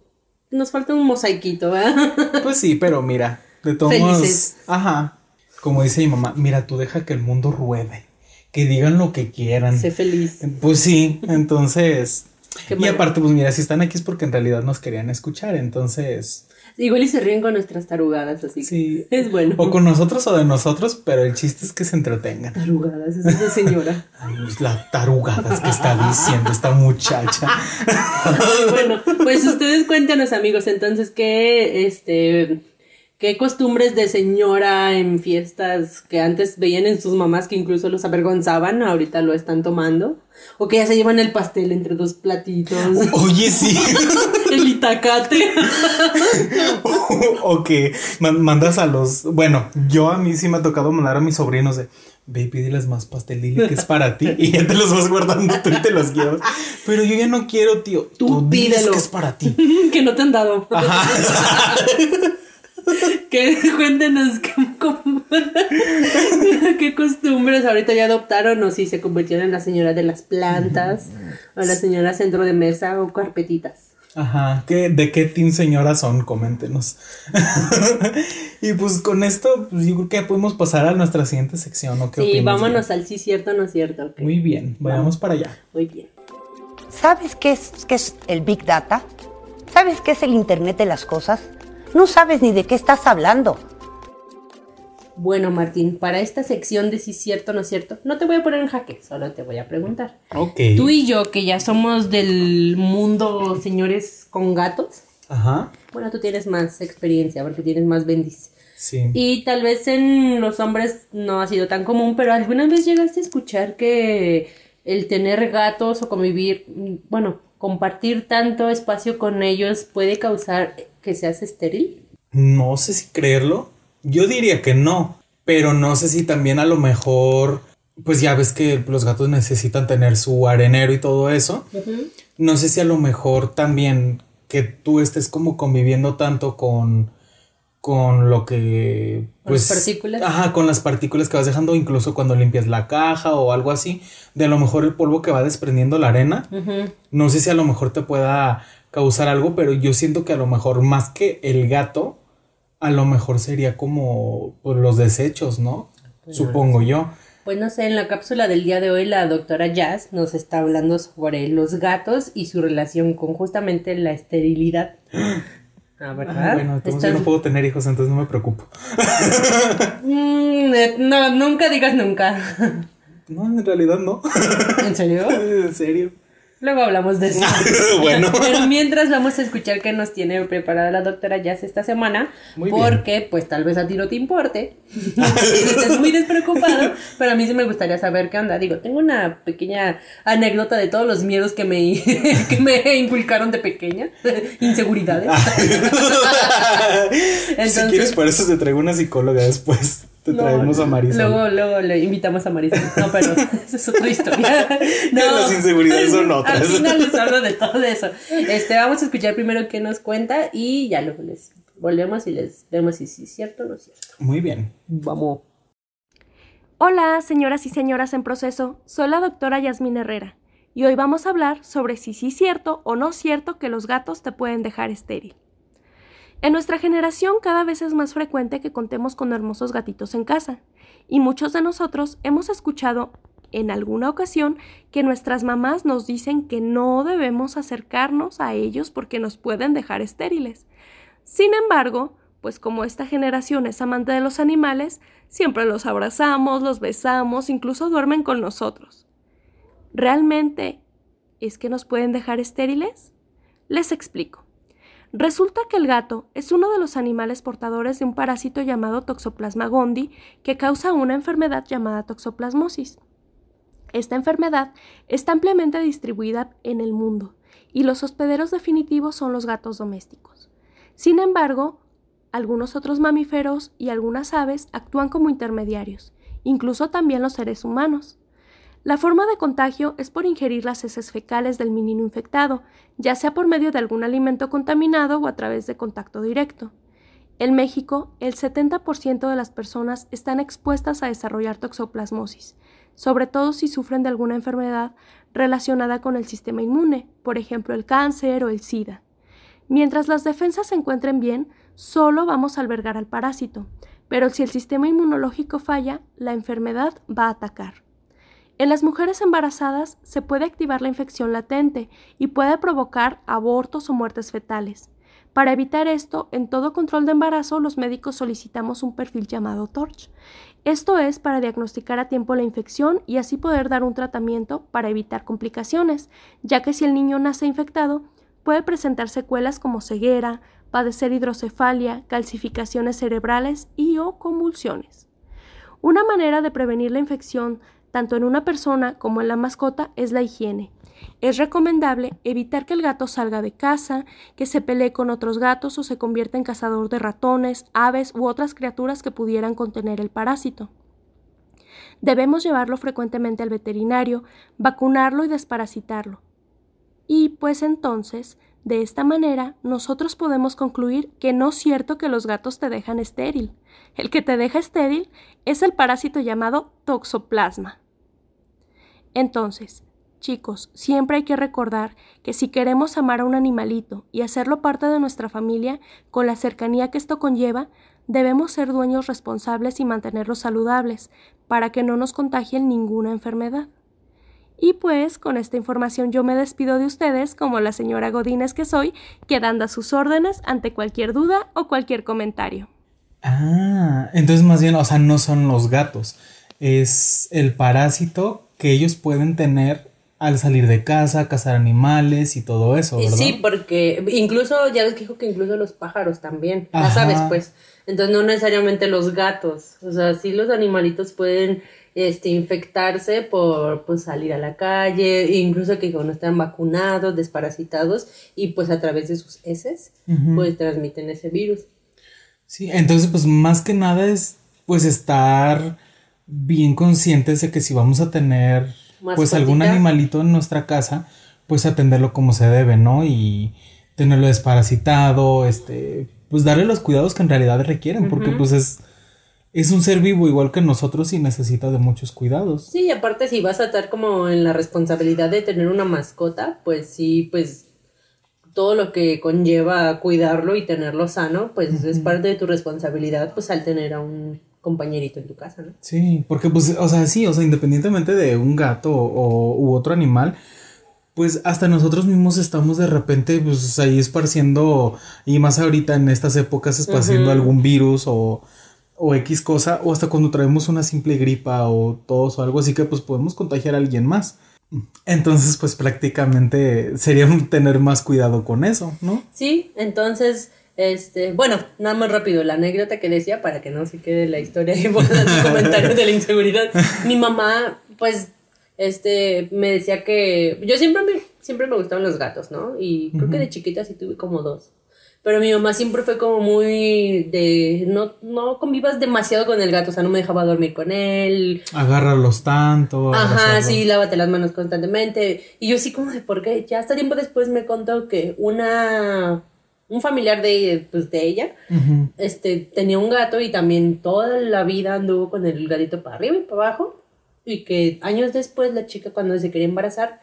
A: Nos falta un mosaiquito, ¿verdad?
B: Pues sí, pero mira, de todos modos. Ajá. Como dice mi mamá, mira, tú deja que el mundo ruede. Que digan lo que quieran.
A: sé feliz.
B: Pues sí, entonces.
A: Qué
B: y aparte, pues mira, si están aquí es porque en realidad nos querían escuchar, entonces.
A: Igual y se ríen con nuestras tarugadas, así que
B: Sí.
A: es bueno.
B: O con nosotros o de nosotros, pero el chiste es que se entretengan.
A: Tarugadas, es esa señora.
B: Ay, pues, la tarugadas que está diciendo esta muchacha.
A: Ay, bueno, pues ustedes cuéntanos, amigos, entonces, ¿qué, este, qué costumbres de señora en fiestas que antes veían en sus mamás que incluso los avergonzaban, ahorita lo están tomando? O que ya se llevan el pastel entre dos platitos,
B: Oye, sí.
A: el itacate.
B: o que man- mandas a los. Bueno, yo a mí sí me ha tocado mandar a mis sobrinos de. Ve y pídeles más pastel, dile que es para ti. Y ya te los vas guardando tú y te los llevas. Pero yo ya no quiero, tío.
A: Tú
B: diles
A: pídelo.
B: que es para ti.
A: que no te han dado.
B: Ajá.
A: Que cuéntenos cómo- qué costumbres ahorita ya adoptaron o si se convirtieron en la señora de las plantas o la señora centro de mesa o carpetitas.
B: Ajá, ¿qué, ¿de qué team señora son? Coméntenos. y pues con esto, pues yo creo que podemos pasar a nuestra siguiente sección, ¿o qué
A: Sí,
B: opinas,
A: vámonos al sí cierto, no cierto. ok.
B: Muy bien, vayamos para allá.
A: Muy bien.
D: ¿Sabes qué es, qué es el Big Data? ¿Sabes qué es el Internet de las Cosas? No sabes ni de qué estás hablando.
A: Bueno, Martín, para esta sección de sí cierto, no cierto, no te voy a poner en jaque, solo te voy a preguntar.
B: Ok.
A: Tú y yo, que ya somos del mundo señores con gatos,
B: Ajá,
A: bueno, tú tienes más experiencia porque tienes más bendiz.
B: sí.
A: Y tal vez en los hombres no ha sido tan común, pero ¿alguna vez llegaste a escuchar que el tener gatos o convivir, bueno, compartir tanto espacio con ellos puede causar que seas estéril?
B: No sé si creerlo. Yo diría que no, pero no sé si también a lo mejor, pues ya ves que los gatos necesitan tener su arenero y todo eso. No sé si a lo mejor también que tú estés como conviviendo tanto con con lo que
A: ¿Con
B: pues
A: las partículas?
B: ajá con las partículas que vas dejando incluso cuando limpias la caja o algo así de a lo mejor el polvo que va desprendiendo la arena no sé si a lo mejor te pueda causar algo, pero yo siento que a lo mejor más que el gato, a lo mejor sería como pues, los desechos, ¿no? Supongo yo.
A: Pues no sé, en la cápsula del día de hoy la doctora Jazz nos está hablando sobre los gatos y su relación con justamente la esterilidad. Ah, ¿verdad?
B: Ah, bueno, entonces yo no puedo tener hijos, entonces no me preocupo.
A: Mm, eh, no, nunca digas nunca.
B: No, en realidad no.
A: ¿En serio?
B: en serio.
A: Luego hablamos de eso.
B: bueno.
A: Pero mientras vamos a escuchar qué nos tiene preparada la doctora Jazz esta semana,
B: Muy bien.
A: porque pues tal vez a ti no te importe, estés muy despreocupado, pero a mí sí me gustaría saber qué onda. Digo, tengo una pequeña anécdota de todos los miedos que me, que me inculcaron de pequeña, inseguridades.
B: si
A: Entonces-
B: quieres, por eso te traigo una psicóloga después. Te
A: No,
B: traemos a Marisa.
A: Luego, luego le invitamos a Marisol. No, pero esa es otra historia. No.
B: Las inseguridades son otras.
A: Al final les hablo de todo eso. Este, vamos a escuchar primero qué nos cuenta y ya luego les volvemos y les vemos si sí es cierto o no es cierto.
B: Muy bien.
A: Vamos.
E: Hola, señoras y señoras en proceso, soy la doctora Yasmín Herrera y hoy vamos a hablar sobre si sí es cierto o no cierto que los gatos te pueden dejar estéril. En nuestra generación cada vez es más frecuente que contemos con hermosos gatitos en casa y muchos de nosotros hemos escuchado en alguna ocasión que nuestras mamás nos dicen que no debemos acercarnos a ellos porque nos pueden dejar estériles. Sin embargo, pues como esta generación es amante de los animales, siempre los abrazamos, los besamos, incluso duermen con nosotros. ¿Realmente es que nos pueden dejar estériles? Les explico. Resulta que el gato es uno de los animales portadores de un parásito llamado Toxoplasma gondii que causa una enfermedad llamada toxoplasmosis. Esta enfermedad está ampliamente distribuida en el mundo y los hospederos definitivos son los gatos domésticos. Sin embargo, algunos otros mamíferos y algunas aves actúan como intermediarios, incluso también los seres humanos. La forma de contagio es por ingerir las heces fecales del menino infectado, ya sea por medio de algún alimento contaminado o a través de contacto directo. En México, el 70% de las personas están expuestas a desarrollar toxoplasmosis, sobre todo si sufren de alguna enfermedad relacionada con el sistema inmune, por ejemplo el cáncer o el SIDA. Mientras las defensas se encuentren bien, solo vamos a albergar al parásito, pero si el sistema inmunológico falla, la enfermedad va a atacar. En las mujeres embarazadas se puede activar la infección latente y puede provocar abortos o muertes fetales. Para evitar esto, en todo control de embarazo los médicos solicitamos un perfil llamado TORCH. Esto es para diagnosticar a tiempo la infección y así poder dar un tratamiento para evitar complicaciones, ya que si el niño nace infectado, puede presentar secuelas como ceguera, padecer hidrocefalia, calcificaciones cerebrales y o convulsiones. Una manera de prevenir la infección tanto en una persona como en la mascota es la higiene. Es recomendable evitar que el gato salga de casa, que se pelee con otros gatos o se convierta en cazador de ratones, aves u otras criaturas que pudieran contener el parásito. Debemos llevarlo frecuentemente al veterinario, vacunarlo y desparasitarlo. Y pues entonces, de esta manera, nosotros podemos concluir que no es cierto que los gatos te dejan estéril. El que te deja estéril es el parásito llamado toxoplasma. Entonces, Chicos, siempre hay que recordar que si queremos amar a un animalito y hacerlo parte de nuestra familia, con la cercanía que esto conlleva, debemos ser dueños responsables y mantenerlos saludables, para que no nos contagien ninguna enfermedad. Y pues con esta información yo me despido de ustedes como la señora Godínez que soy, quedando a sus órdenes ante cualquier duda o cualquier comentario.
B: Ah, entonces más bien, o sea, no son los gatos, es el parásito que ellos pueden tener al salir de casa, cazar animales y todo eso, ¿verdad?
A: Sí, porque incluso, ya que dijo que incluso los pájaros también, ya sabes, pues. Entonces no necesariamente los gatos, o sea, sí los animalitos pueden este, infectarse por pues, salir a la calle, incluso que cuando están vacunados, desparasitados, y pues a través de sus heces, pues transmiten ese virus.
B: Sí, entonces pues más que nada es pues estar bien conscientes de que si vamos a tener pues algún animalito en nuestra casa, pues atenderlo como se debe, ¿no? Y tenerlo desparasitado, este, pues darle los cuidados que en realidad requieren, porque pues es es un ser vivo igual que nosotros y necesita de muchos cuidados.
A: Sí, aparte si vas a estar como en la responsabilidad de tener una mascota, pues sí, pues todo lo que conlleva cuidarlo y tenerlo sano, pues es parte de tu responsabilidad, pues al tener a un compañerito en tu casa, ¿no?
B: Sí, porque pues, o sea, sí, o sea, independientemente de un gato o, u otro animal, pues hasta nosotros mismos estamos de repente, pues ahí esparciendo, y más ahorita en estas épocas esparciendo algún virus o o X cosa, o hasta cuando traemos una simple gripa o tos o algo así que pues podemos contagiar a alguien más. Entonces, pues prácticamente sería tener más cuidado con eso, ¿no?
A: Sí, entonces, este, bueno, nada más rápido, la anécdota que decía para que no se quede la historia y comentarios de la inseguridad. Mi mamá, pues, este, me decía que yo siempre me, siempre me gustaban los gatos, ¿no? Y creo que de chiquita sí tuve como dos. Pero mi mamá siempre fue como muy de no, no convivas demasiado con el gato, o sea, no me dejaba dormir con él.
B: Agárralos tanto.
A: Ajá, sí, lávate las manos constantemente. Y yo sí como de por qué. Ya hasta tiempo después me contó que una un familiar de, pues, de ella, este, tenía un gato y también toda la vida anduvo con el gatito para arriba y para abajo. Y que años después la chica cuando se quería embarazar,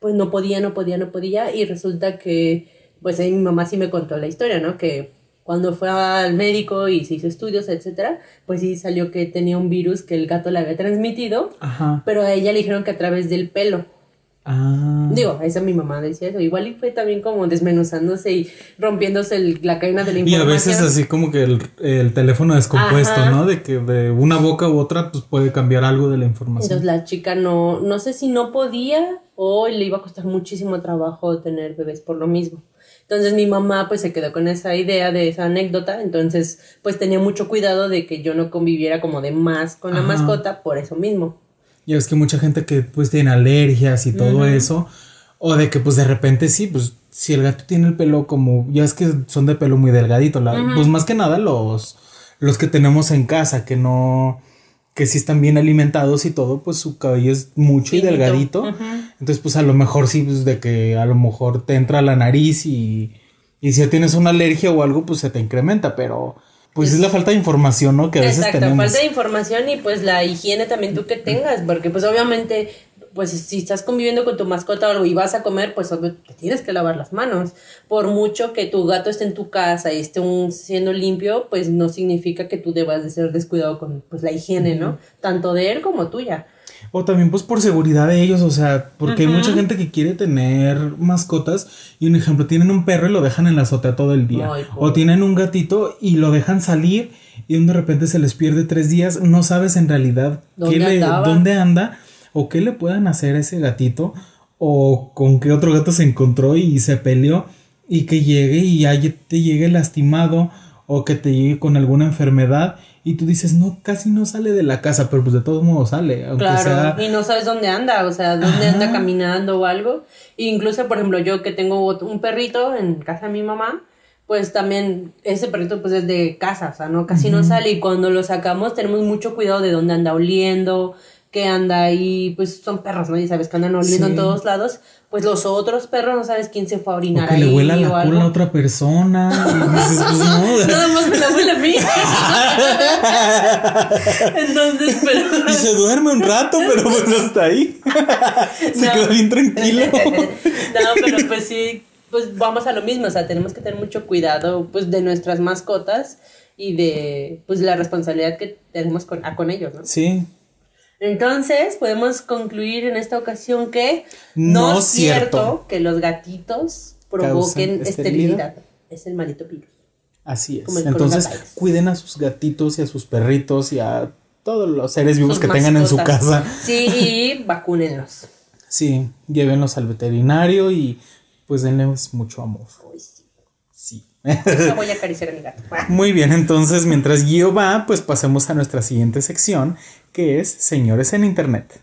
A: pues no podía, no podía, no podía. Y resulta que pues ahí mi mamá sí me contó la historia, ¿no? Que cuando fue al médico y se hizo estudios, etcétera, pues sí salió que tenía un virus que el gato le había transmitido, Ajá. pero a ella le dijeron que a través del pelo. Ah. Digo, esa mi mamá decía eso. Igual y fue también como desmenuzándose y rompiéndose la cadena de la información.
B: Y a veces así como que el, teléfono descompuesto, ¿no? De que de una boca u otra pues puede cambiar algo de la información.
A: Entonces la chica no, no sé si no podía o le iba a costar muchísimo trabajo tener bebés por lo mismo. Entonces mi mamá pues se quedó con esa idea de esa anécdota, entonces pues tenía mucho cuidado de que yo no conviviera como de más con la mascota por eso mismo.
B: Ya ves que mucha gente que pues tiene alergias y todo eso, o de que pues de repente sí, pues si el gato tiene el pelo como, ya es que son de pelo muy delgadito, pues más que nada los, los que tenemos en casa, que no que si están bien alimentados y todo, pues su cabello es mucho y delgadito. Entonces, pues a lo mejor sí, pues de que a lo mejor te entra la nariz y, y si ya tienes una alergia o algo, pues se te incrementa, pero pues es, la falta de información, ¿no? Que a veces
A: tenemos. falta de información y pues la higiene también tú que tengas, porque pues obviamente pues si estás conviviendo con tu mascota o algo y vas a comer, pues obvio, te tienes que lavar las manos. Por mucho que tu gato esté en tu casa y esté siendo limpio, pues no significa que tú debas de ser descuidado con pues la higiene, ¿no? Tanto de él como tuya.
B: O también pues por seguridad de ellos, o sea, porque hay mucha gente que quiere tener mascotas y un ejemplo, tienen un perro y lo dejan en la azotea todo el día. o tienen un gatito y lo dejan salir y de repente se les pierde tres días, no sabes en realidad ¿Dónde, dónde anda o qué le puedan hacer a ese gatito o con qué otro gato se encontró y se peleó y que llegue y ya te llegue lastimado o que te llegue con alguna enfermedad y tú dices, no, casi no sale de la casa, pero pues de todos modos sale.
A: Aunque claro, y no sabes dónde anda, o sea, dónde anda caminando o algo. E incluso, por ejemplo, yo que tengo un perrito en casa de mi mamá, pues también ese perrito pues es de casa, o sea, no casi no sale y cuando lo sacamos tenemos mucho cuidado de dónde anda oliendo, que anda ahí, pues son perros, ¿no? Y sabes que andan oliendo
B: Sí.
A: en todos lados, pues los otros perros no sabes quién se fue a
B: O
A: orinar
B: que
A: ahí
B: le huela
A: o
B: la
A: algo.
B: cola a otra persona. Y dices, pues no.
A: Nada más me la huele a mí. Entonces, pero.
B: Y se duerme un rato, pero pues hasta ahí. Se
A: No.
B: quedó bien tranquilo.
A: no, pero pues sí, pues vamos a lo mismo, o sea, tenemos que tener mucho cuidado pues de nuestras mascotas y de pues la responsabilidad que tenemos con, a con ellos, ¿no?
B: Sí.
A: Entonces, podemos concluir en esta ocasión que
B: No
A: no es cierto,
B: cierto.
A: que los gatitos provoquen esterilidad. Es el maldito virus.
B: Así es.
A: Como el
B: Entonces, cuiden a sus gatitos y a sus perritos y a todos los seres vivos
A: Sus
B: que tengan en su casa.
A: Sí, y vacúnenlos.
B: Sí, llévenlos al veterinario y pues denles mucho amor.
A: Uy, sí. Voy a acariciar a mi gato.
B: Muy bien, entonces mientras Gio va, pues pasemos a nuestra siguiente sección, que es Señores en Internet.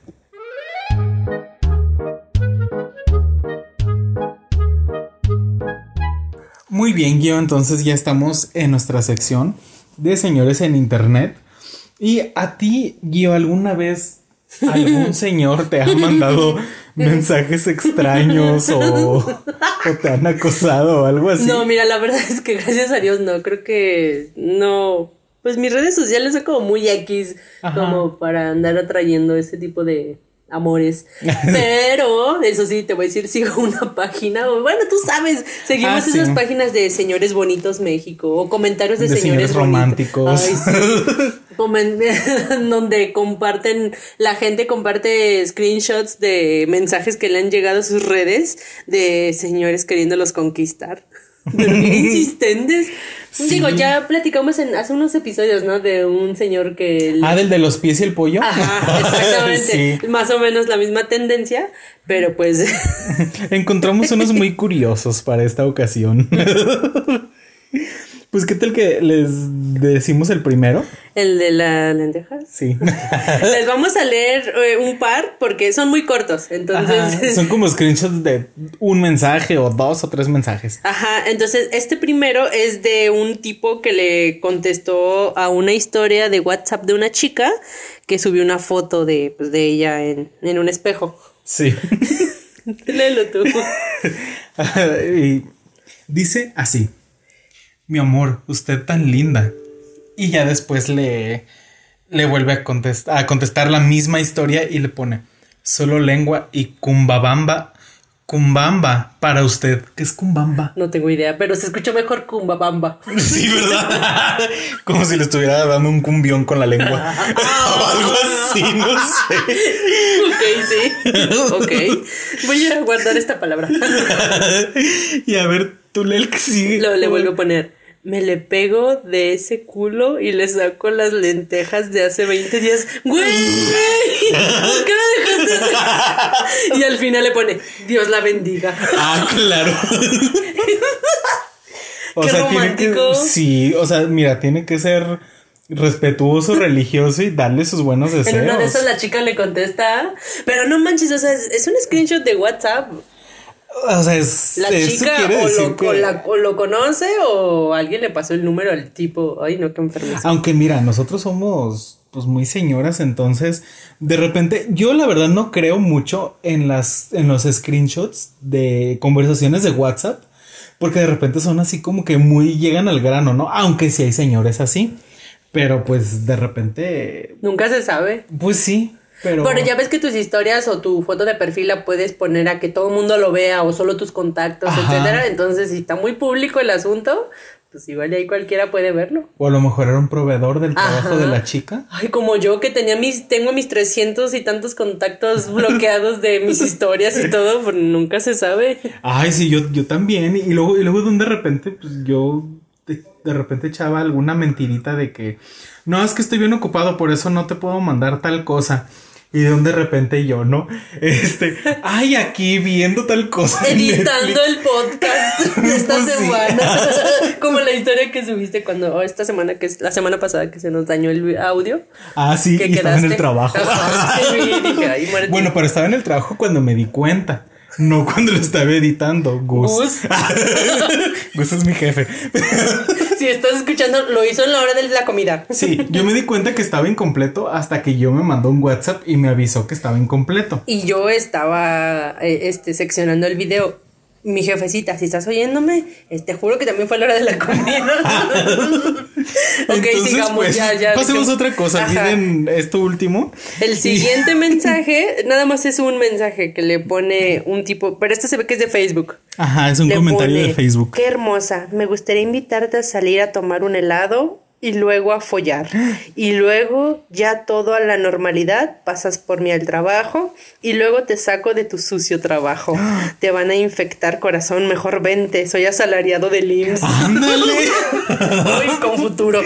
B: Muy bien, Gio, entonces ya estamos en nuestra sección de Señores en Internet. Y a ti, Gio, ¿alguna vez algún señor te ha mandado mensajes extraños o, o te han acosado o algo así?
A: No, mira, la verdad es que gracias a Dios no, creo que no. Pues mis redes sociales son como muy X,
B: Ajá.
A: como para andar atrayendo ese tipo de amores. Pero, eso sí, te voy a decir, sigo una página, o bueno, tú sabes, seguimos
B: Ah, sí.
A: esas páginas de Señores Bonitos México, o comentarios de,
B: De
A: señores,
B: señores románticos.
A: Ay, sí. Donde comparten, la gente comparte screenshots de mensajes que le han llegado a sus redes de señores queriéndolos conquistar. Pero qué Digo, ya platicamos en, hace unos episodios, ¿no? De un señor que...
B: Ah, del de los pies y el pollo.
A: Ajá, exactamente.
B: Sí.
A: Más o menos la misma tendencia, pero pues...
B: Encontramos unos muy curiosos para esta ocasión. Pues, ¿qué tal que les decimos el primero?
A: el de la lentejas.
B: Sí.
A: Les vamos a leer eh, un par porque son muy cortos, entonces...
B: Ajá, Son como screenshots de un mensaje o dos o tres mensajes.
A: Ajá, entonces este primero es de un tipo que le contestó a una historia de WhatsApp de una chica que subió una foto de, pues, de ella en, en un espejo.
B: Sí.
A: Léelo tú.
B: y dice así: Mi amor, usted tan linda. Y ya después le, le vuelve a, contest- a contestar la misma historia y le pone solo lengua y cumbabamba. Cumbamba para usted. ¿Qué es cumbamba?
A: No tengo idea, pero se escuchó mejor Kumba Bamba.
B: Sí, ¿verdad? Como si le estuviera dando un cumbión con la lengua. o algo así, no sé.
A: ok, sí. Ok. Voy a guardar esta palabra.
B: y a ver, tú lee el que sigue.
A: Luego le vuelvo a poner. Me le pego de ese culo y le saco las lentejas de hace 20 días. ¡Güey! ¿Por qué me dejaste hacer? Y al final le pone, Dios la bendiga.
B: Ah, claro. o
A: Qué
B: sea, tiene
A: romántico.
B: que. Sí, o sea, mira, tiene que ser respetuoso, religioso y darle sus buenos deseos.
A: En una de esas la chica le contesta, pero no manches, o sea, es, es un screenshot de WhatsApp.
B: O sea, es.
A: La
B: eso
A: chica
B: quiere
A: o
B: decir
A: lo,
B: que-
A: o la- o lo conoce o alguien le pasó el número al tipo. Ay, no, qué enfermedad.
B: Aunque mira, nosotros somos pues muy señoras, entonces de repente yo la verdad no creo mucho en las en los screenshots de conversaciones de WhatsApp porque de repente son así como que muy llegan al grano, ¿no? Aunque sí hay señores así, pero pues de repente
A: Nunca se sabe.
B: pues sí, pero
A: ya ves que tus historias o tu foto de perfil la puedes poner a que todo el mundo lo vea o solo tus contactos,
B: Ajá.
A: etcétera. Entonces, si está muy público el asunto, pues igual ahí cualquiera puede verlo.
B: o a lo mejor era un proveedor del trabajo
A: Ajá.
B: de la chica.
A: Ay, como yo que tenía mis, tengo mis 300 y tantos contactos bloqueados de mis historias y todo, pues nunca se sabe.
B: Ay, sí, yo, yo también. Y luego, y luego de repente, pues yo de, de repente echaba alguna mentirita de que no, es que estoy bien ocupado, por eso no te puedo mandar tal cosa. Y de un de repente yo, ¿no? Este, ay, aquí viendo tal cosa.
A: Editando el podcast de esta
B: Pues sí.
A: semana. Como la historia que subiste cuando, oh, esta semana, que es la semana pasada que se nos dañó el audio.
B: Ah, sí,
A: que
B: y estaba en el trabajo.
A: Dije,
B: bueno, pero estaba en el trabajo cuando me di cuenta. No cuando lo estaba editando, Gus.
A: Gus.
B: Gus es mi jefe.
A: Si estás escuchando, lo hizo en la hora de la comida.
B: Sí, yo me di cuenta que estaba incompleto hasta que yo me mandó un WhatsApp y me avisó que estaba incompleto.
A: Y yo estaba eh, este, seccionando el video. Mi jefecita, si estás oyéndome, te juro que también fue a la hora de la comida. ok,
B: Entonces,
A: sigamos,
B: pues,
A: ya, ya.
B: Pasemos a otra cosa. Miren esto último.
A: El siguiente mensaje, nada más es un mensaje que le pone un tipo, pero este se ve que es de Facebook.
B: Ajá, es un
A: Le
B: comentario
A: pone,
B: de Facebook.
A: Qué hermosa, me gustaría invitarte a salir a tomar un helado y luego a follar. Y luego ya todo a la normalidad, pasas por mí al trabajo y luego te saco de tu sucio trabajo. Te van a infectar corazón, mejor vente, soy asalariado del IMSS.
B: Ándale.
A: Hoy con futuro.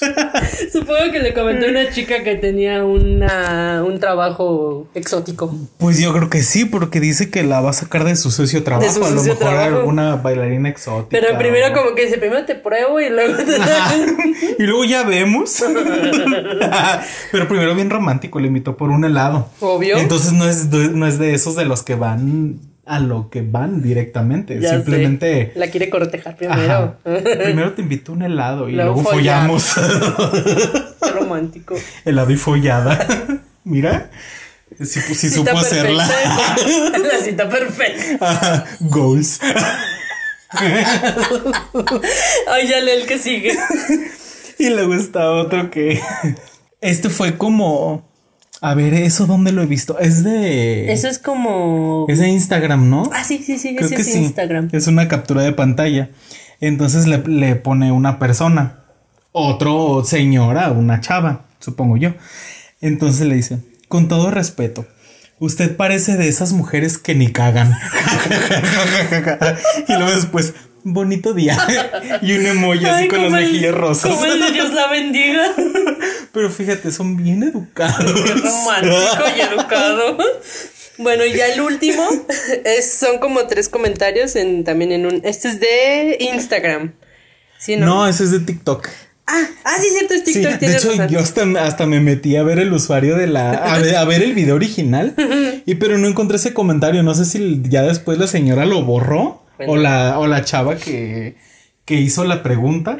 A: Supongo que le comentó una chica que tenía una, un trabajo exótico.
B: Pues yo creo que sí, porque dice que la va a sacar de su sucio trabajo.
A: su
B: a lo
A: sucio
B: mejor
A: trabajo.
B: alguna bailarina exótica.
A: Pero primero
B: o-
A: como que dice, primero te pruebo y luego te...
B: y luego ya vemos. Pero primero bien romántico, le invitó por un helado.
A: Obvio.
B: Entonces no es, no es de esos de los que van a lo que van directamente.
A: Ya
B: Simplemente.
A: sé. La quiere cortejar primero.
B: Primero te invito a un helado y
A: Luego
B: follamos.
A: Qué romántico.
B: helado y follada. Mira. Sí supo hacerla.
A: La cita perfecta.
B: Ajá. Goals.
A: Ay, ya lee el que sigue.
B: Y luego está otro que. Este fue como. A ver, ¿eso dónde lo he visto? Es de.
A: Eso es como...
B: Es de Instagram, ¿no?
A: Ah, sí, sí, sí,
B: Creo
A: ese
B: que
A: es
B: sí.
A: Instagram.
B: Es una captura de pantalla. Entonces le, le pone una persona. Otro señora, una chava, supongo yo. Entonces le dice: Con todo respeto. Usted parece de esas mujeres que ni cagan. y luego después, bonito día. y un emoji así
A: Ay,
B: con
A: el-
B: mejillas rosas.
A: Como el de Dios la bendiga.
B: Pero fíjate, son bien educados.
A: Qué romántico y educado. Bueno, y ya el último es, son como tres comentarios en, también en un... Este es de Instagram. ¿Sí, no?
B: No, ese es de TikTok.
A: Ah, ah, sí, cierto, es
B: Sí,
A: TikTok.
B: de
A: tienes
B: hecho,
A: razón.
B: yo hasta, hasta me metí a ver el usuario de la. A ver, a ver el video original. y pero no encontré ese comentario. No sé si ya después la señora lo borró. O la, o la chava que, que hizo la pregunta.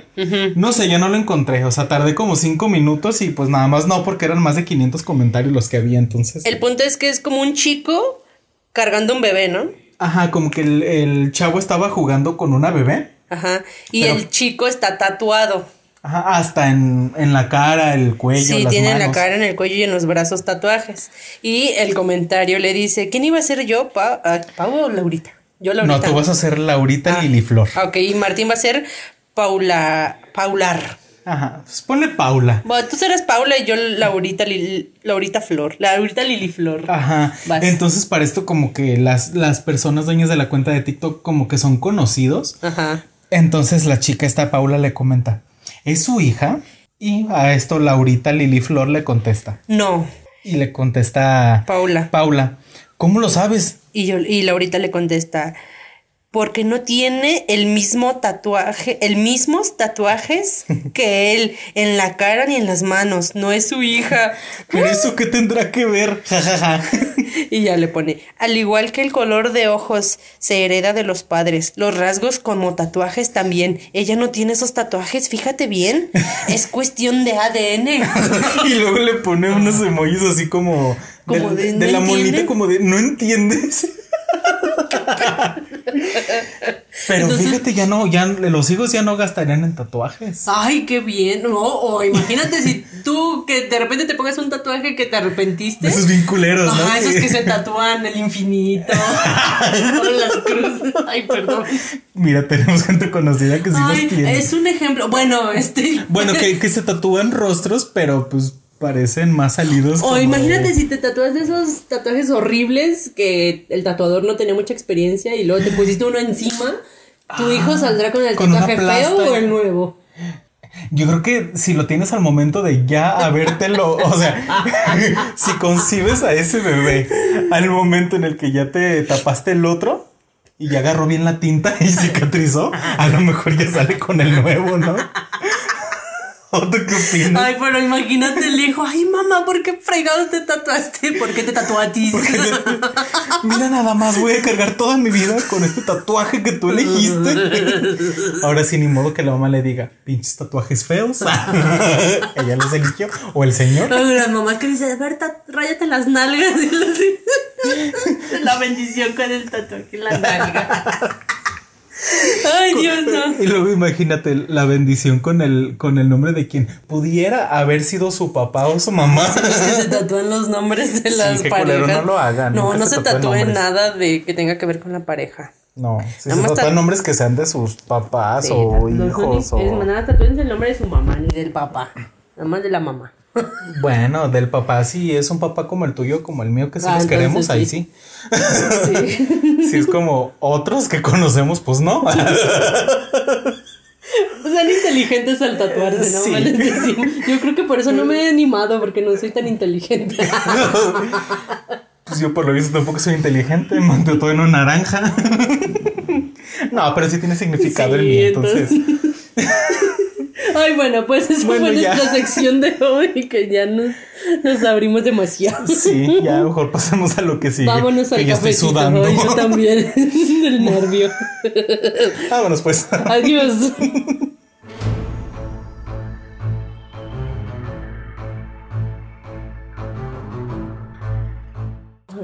B: No sé, yo no lo encontré. O sea, tardé como cinco minutos y pues nada más no, porque eran más de 500 comentarios los que había entonces.
A: El punto es que es como un chico cargando un bebé, ¿no?
B: Ajá, como que el, el chavo estaba jugando con una bebé.
A: Ajá. Y
B: Pero-
A: el chico está tatuado.
B: Ajá, hasta en, en la cara, el cuello.
A: Sí,
B: las
A: tiene en la cara, en el cuello y en los brazos tatuajes. Y el comentario le dice, ¿quién iba a ser yo? Pa ah, ¿Pau o Laurita? Yo Laurita.
B: No, tú vas a ser Laurita
A: Ah.
B: Liliflor.
A: Ok, y Martín va a ser Paula... Paular.
B: Ajá, pues ponle Paula.
A: Bueno, tú serás Paula y yo Laurita, Lil- Laurita Flor. Laurita Liliflor.
B: Ajá.
A: Vas.
B: Entonces, para esto, como que las, las personas dueñas de la cuenta de TikTok, como que son conocidos.
A: Ajá.
B: Entonces, la chica esta Paula le comenta: ¿Es su hija? Y a esto, Laurita Lili Flor le contesta.
A: No,
B: Y le contesta
A: Paula.
B: Paula: ¿Cómo lo sabes?
A: Y, yo, y Laurita le contesta, porque no tiene el mismo tatuaje, el mismos tatuajes que él en la cara ni en las manos, no es su hija.
B: ¿Pero eso qué tendrá que ver?
A: Y ya le pone, al igual que el color de ojos se hereda de los padres, los rasgos como tatuajes también. Ella no tiene esos tatuajes, fíjate bien, es cuestión de ADN.
B: y luego le pone unos emojis así como.
A: Como de,
B: de
A: ¿no
B: la monita, como de. ¿No entiendes? Pero fíjate, ya no, ya los hijos ya no gastarían en tatuajes.
A: Ay, qué bien. No, o imagínate si tú que de repente te pongas un tatuaje que te arrepentiste.
B: Esos bien culeros, ¿no?
A: Ajá, esos que se tatúan el infinito. o las cruces. Ay, perdón.
B: Mira, tenemos gente conocida que sí
A: Ay,
B: los tiene.
A: es un ejemplo. Bueno, este.
B: Bueno, que, que se tatúan rostros, pero pues parecen más salidos.
A: O
B: como
A: imagínate
B: de-
A: si te tatúas de esos tatuajes horribles que el tatuador no tenía mucha experiencia y luego te pusiste uno encima. ¿Tu hijo saldrá con el
B: Ah, con
A: tatuaje feo o el nuevo?
B: Yo creo que si lo tienes al momento de ya habértelo, o sea, si concibes a ese bebé al momento en el que ya te tapaste el otro y ya agarró bien la tinta y cicatrizó, a lo mejor ya sale con el nuevo, ¿no? ¿O tú qué opinas?
A: Ay, pero imagínate el hijo, ay mamá, ¿por qué fregados te tatuaste? ¿Por qué te tatuaste?
B: Mira nada más, voy a cargar toda mi vida con este tatuaje que tú elegiste. Ahora sí, ni modo que la mamá le diga, pinches tatuajes feos. Ella los eligió. O el señor.
A: Ay, las mamás que dicen, a ver, ráyate las nalgas. Y los- La bendición con el tatuaje en la nalga. Ay, Dios, no.
B: Y luego imagínate la bendición con el, con el nombre de quien pudiera haber sido su papá o su mamá.
A: Que se tatúan los nombres de las parejas.
B: culero, no lo hagan,
A: No, no
B: se
A: se
B: tatúen
A: nada de que tenga que ver con la pareja.
B: No, si
A: Nada
B: se
A: más
B: tratan
A: ta-
B: nombres que sean de sus papás
A: Sí,
B: o
A: no
B: hijos
A: ni-
B: o...
A: Es nada, tatúense el nombre de su mamá ni del papá. Nada más de la mamá.
B: Bueno, del papá sí es un papá como el tuyo, como el mío, que
A: Ah,
B: los
A: entonces
B: queremos, ahí
A: sí.
B: sí. Si es como otros que conocemos, pues no.
A: Sean inteligentes al tatuarse, ¿no?
B: Sí.
A: Yo creo que por eso no me he animado, porque no soy tan inteligente.
B: Pues yo por lo visto tampoco soy inteligente, me todo en una naranja. No, pero sí tiene significado el mío, entonces.
A: Ay, bueno, pues esa
B: Bueno,
A: fue
B: ya.
A: nuestra sección de hoy, que ya nos, nos abrimos demasiado.
B: Sí, ya mejor pasemos a lo que sigue.
A: Vámonos
B: que
A: al
B: ya estoy
A: cafecito.
B: sudando.
A: Ay, yo también, del nervio.
B: Vámonos pues.
A: Adiós.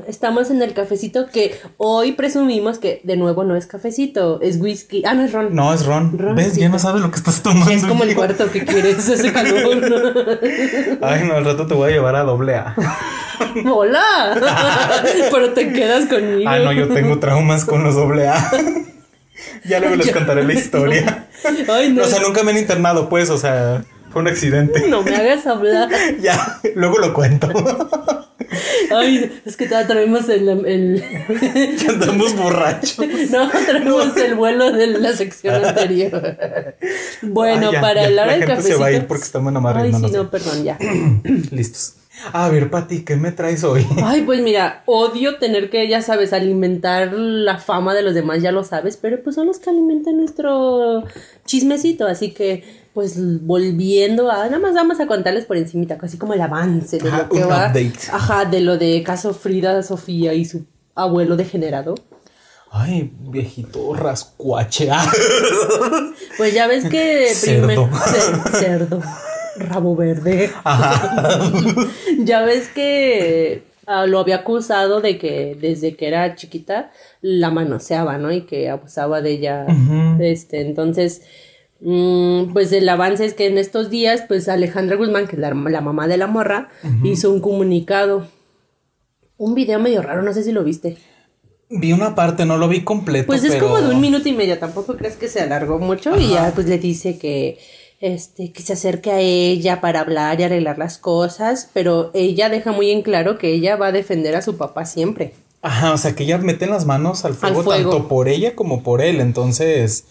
A: Estamos en el cafecito que hoy presumimos que de nuevo no es cafecito, es whisky. Ah, no es ron.
B: No, es Ron.
A: Ron,
B: ¿Ves?
A: sí.
B: Ya no sabes lo que estás tomando.
A: Es como el cuarto que quieres, ese calor.
B: Ay, no, al rato te voy a llevar a doble A.
A: ¡Hola! Pero te quedas conmigo.
B: Ah, no, yo tengo traumas con los doble A. Ya luego les contaré la historia.
A: Ay, no.
B: O sea, nunca me han internado, pues, o sea, fue un accidente.
A: No me hagas hablar.
B: Ya, luego lo cuento.
A: Ay, es que todavía traemos el, el...
B: Andamos borrachos.
A: No, traemos el vuelo de la sección anterior. Bueno,
B: Ah, ya,
A: para
B: ya,
A: el hora
B: la
A: del
B: gente
A: cafecito.
B: se va a ir porque estamos nada más
A: Ay, sí, no, perdón, ya.
B: Listos. A ver, Pati, ¿qué me traes hoy?
A: Ay, pues mira, odio tener que, ya sabes, alimentar la fama de los demás, ya lo sabes, pero pues son los que alimentan nuestro chismecito, así que, pues volviendo a, nada más vamos a contarles por encimita, así como el avance de
B: Ajá,
A: lo que va.
B: update.
A: Ajá, de lo de caso Frida Sofía y su abuelo degenerado.
B: Ay, viejito rascuache. Ah,
A: Pues ya ves que
B: Cerdo.
A: primer- cerdo, rabo verde. ya ves que ah, lo había acusado de que desde que era chiquita la manoseaba, ¿no? Y que abusaba de ella. Este, entonces, mm, pues el avance es que en estos días, pues Alejandra Guzmán, que es la, la mamá de la morra, hizo un comunicado. Un video medio raro, no sé si lo viste.
B: Vi una parte, no lo vi completo.
A: Pues es
B: pero-
A: como de un minuto y medio, tampoco crees que se alargó mucho y ya pues le dice que este que se acerque a ella para hablar y arreglar las cosas, pero ella deja muy en claro que ella va a defender a su papá siempre.
B: Ajá, o sea que ella mete las manos al fuego,
A: fuego.
B: tanto por ella como por él. Entonces,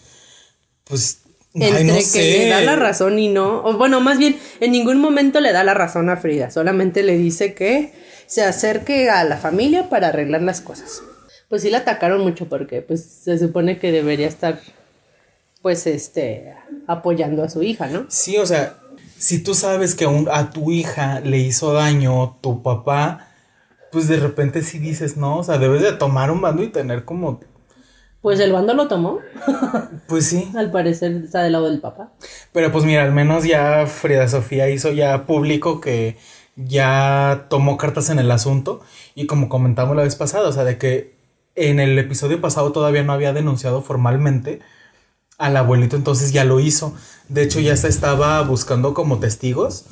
B: pues. ay,
A: Entre
B: no
A: que
B: sé.
A: le da la razón y no, o bueno, más bien en ningún momento le da la razón a Frida, solamente le dice que se acerque a la familia para arreglar las cosas. Pues sí la atacaron mucho porque pues se supone que debería estar pues este apoyando a su hija, ¿no?
B: Sí, o sea, si tú sabes que a, un- a tu hija le hizo daño tu papá, pues de repente sí dices, no, o sea, debes de tomar un bando y tener como,
A: Pues el bando lo tomó,
B: pues sí.
A: al parecer está del lado del papá.
B: Pero pues mira, al menos ya Frida Sofía hizo ya público que ya tomó cartas en el asunto y como comentamos la vez pasada, o sea, de que en el episodio pasado todavía no había denunciado formalmente al abuelito, entonces ya lo hizo. De hecho, ya se estaba buscando como testigos.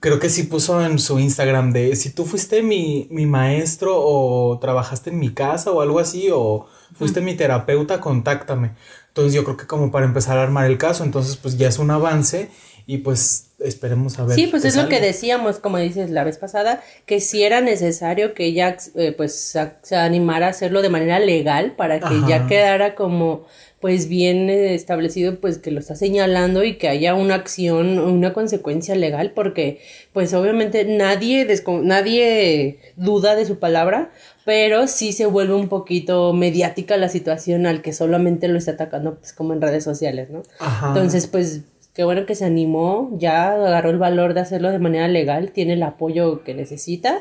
B: Creo que sí puso en su Instagram de si tú fuiste mi, mi maestro o trabajaste en mi casa o algo así o fuiste mi terapeuta, contáctame. Entonces yo creo que como para empezar a armar el caso, entonces pues ya es un avance y pues esperemos a ver.
A: Sí, pues es lo que decíamos, como dices la vez pasada, que si era necesario que ella eh, pues se animara a hacerlo de manera legal para que
B: Ajá.
A: ya quedara como pues bien eh, establecido pues que lo está señalando y que haya una acción, una consecuencia legal porque pues obviamente nadie nadie duda de su palabra, pero sí se vuelve un poquito mediática la situación al que solamente lo está atacando pues como en redes sociales, ¿no?
B: Ajá.
A: Entonces pues qué bueno que se animó, ya agarró el valor de hacerlo de manera legal, tiene el apoyo que necesita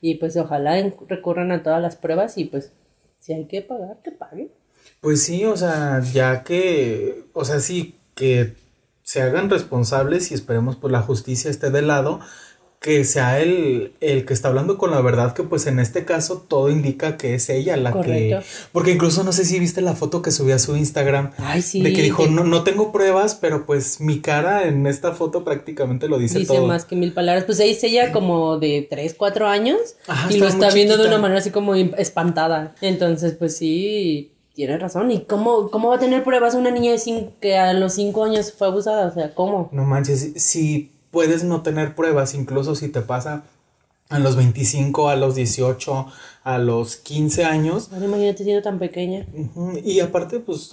A: y pues ojalá recurran a todas las pruebas y pues si hay que pagar, que paguen.
B: Pues sí, o sea, ya que, o sea, sí, que se hagan responsables y esperemos pues la justicia esté de lado, que sea el, el que está hablando con la verdad, que pues en este caso todo indica que es ella la
A: Correcto.
B: que... Porque incluso no sé si viste la foto que subió a su Instagram.
A: Ay, sí.
B: de que dijo,
A: que
B: no, no tengo pruebas, pero pues mi cara en esta foto prácticamente lo dice,
A: dice
B: todo.
A: más que mil palabras. Pues ahí es ella como de 3, 4 años
B: Ajá,
A: y lo está viendo de una manera así como espantada. Entonces, pues sí, tiene razón. ¿Y cómo, cómo va a tener pruebas una niña de cin- que a los 5 años fue abusada? O sea, ¿cómo?
B: No manches, si puedes no tener pruebas, incluso si te pasa a los 25, a los 18, a los 15 años,
A: Ahora imagínate siendo tan pequeña.
B: Ujú, Y aparte, pues,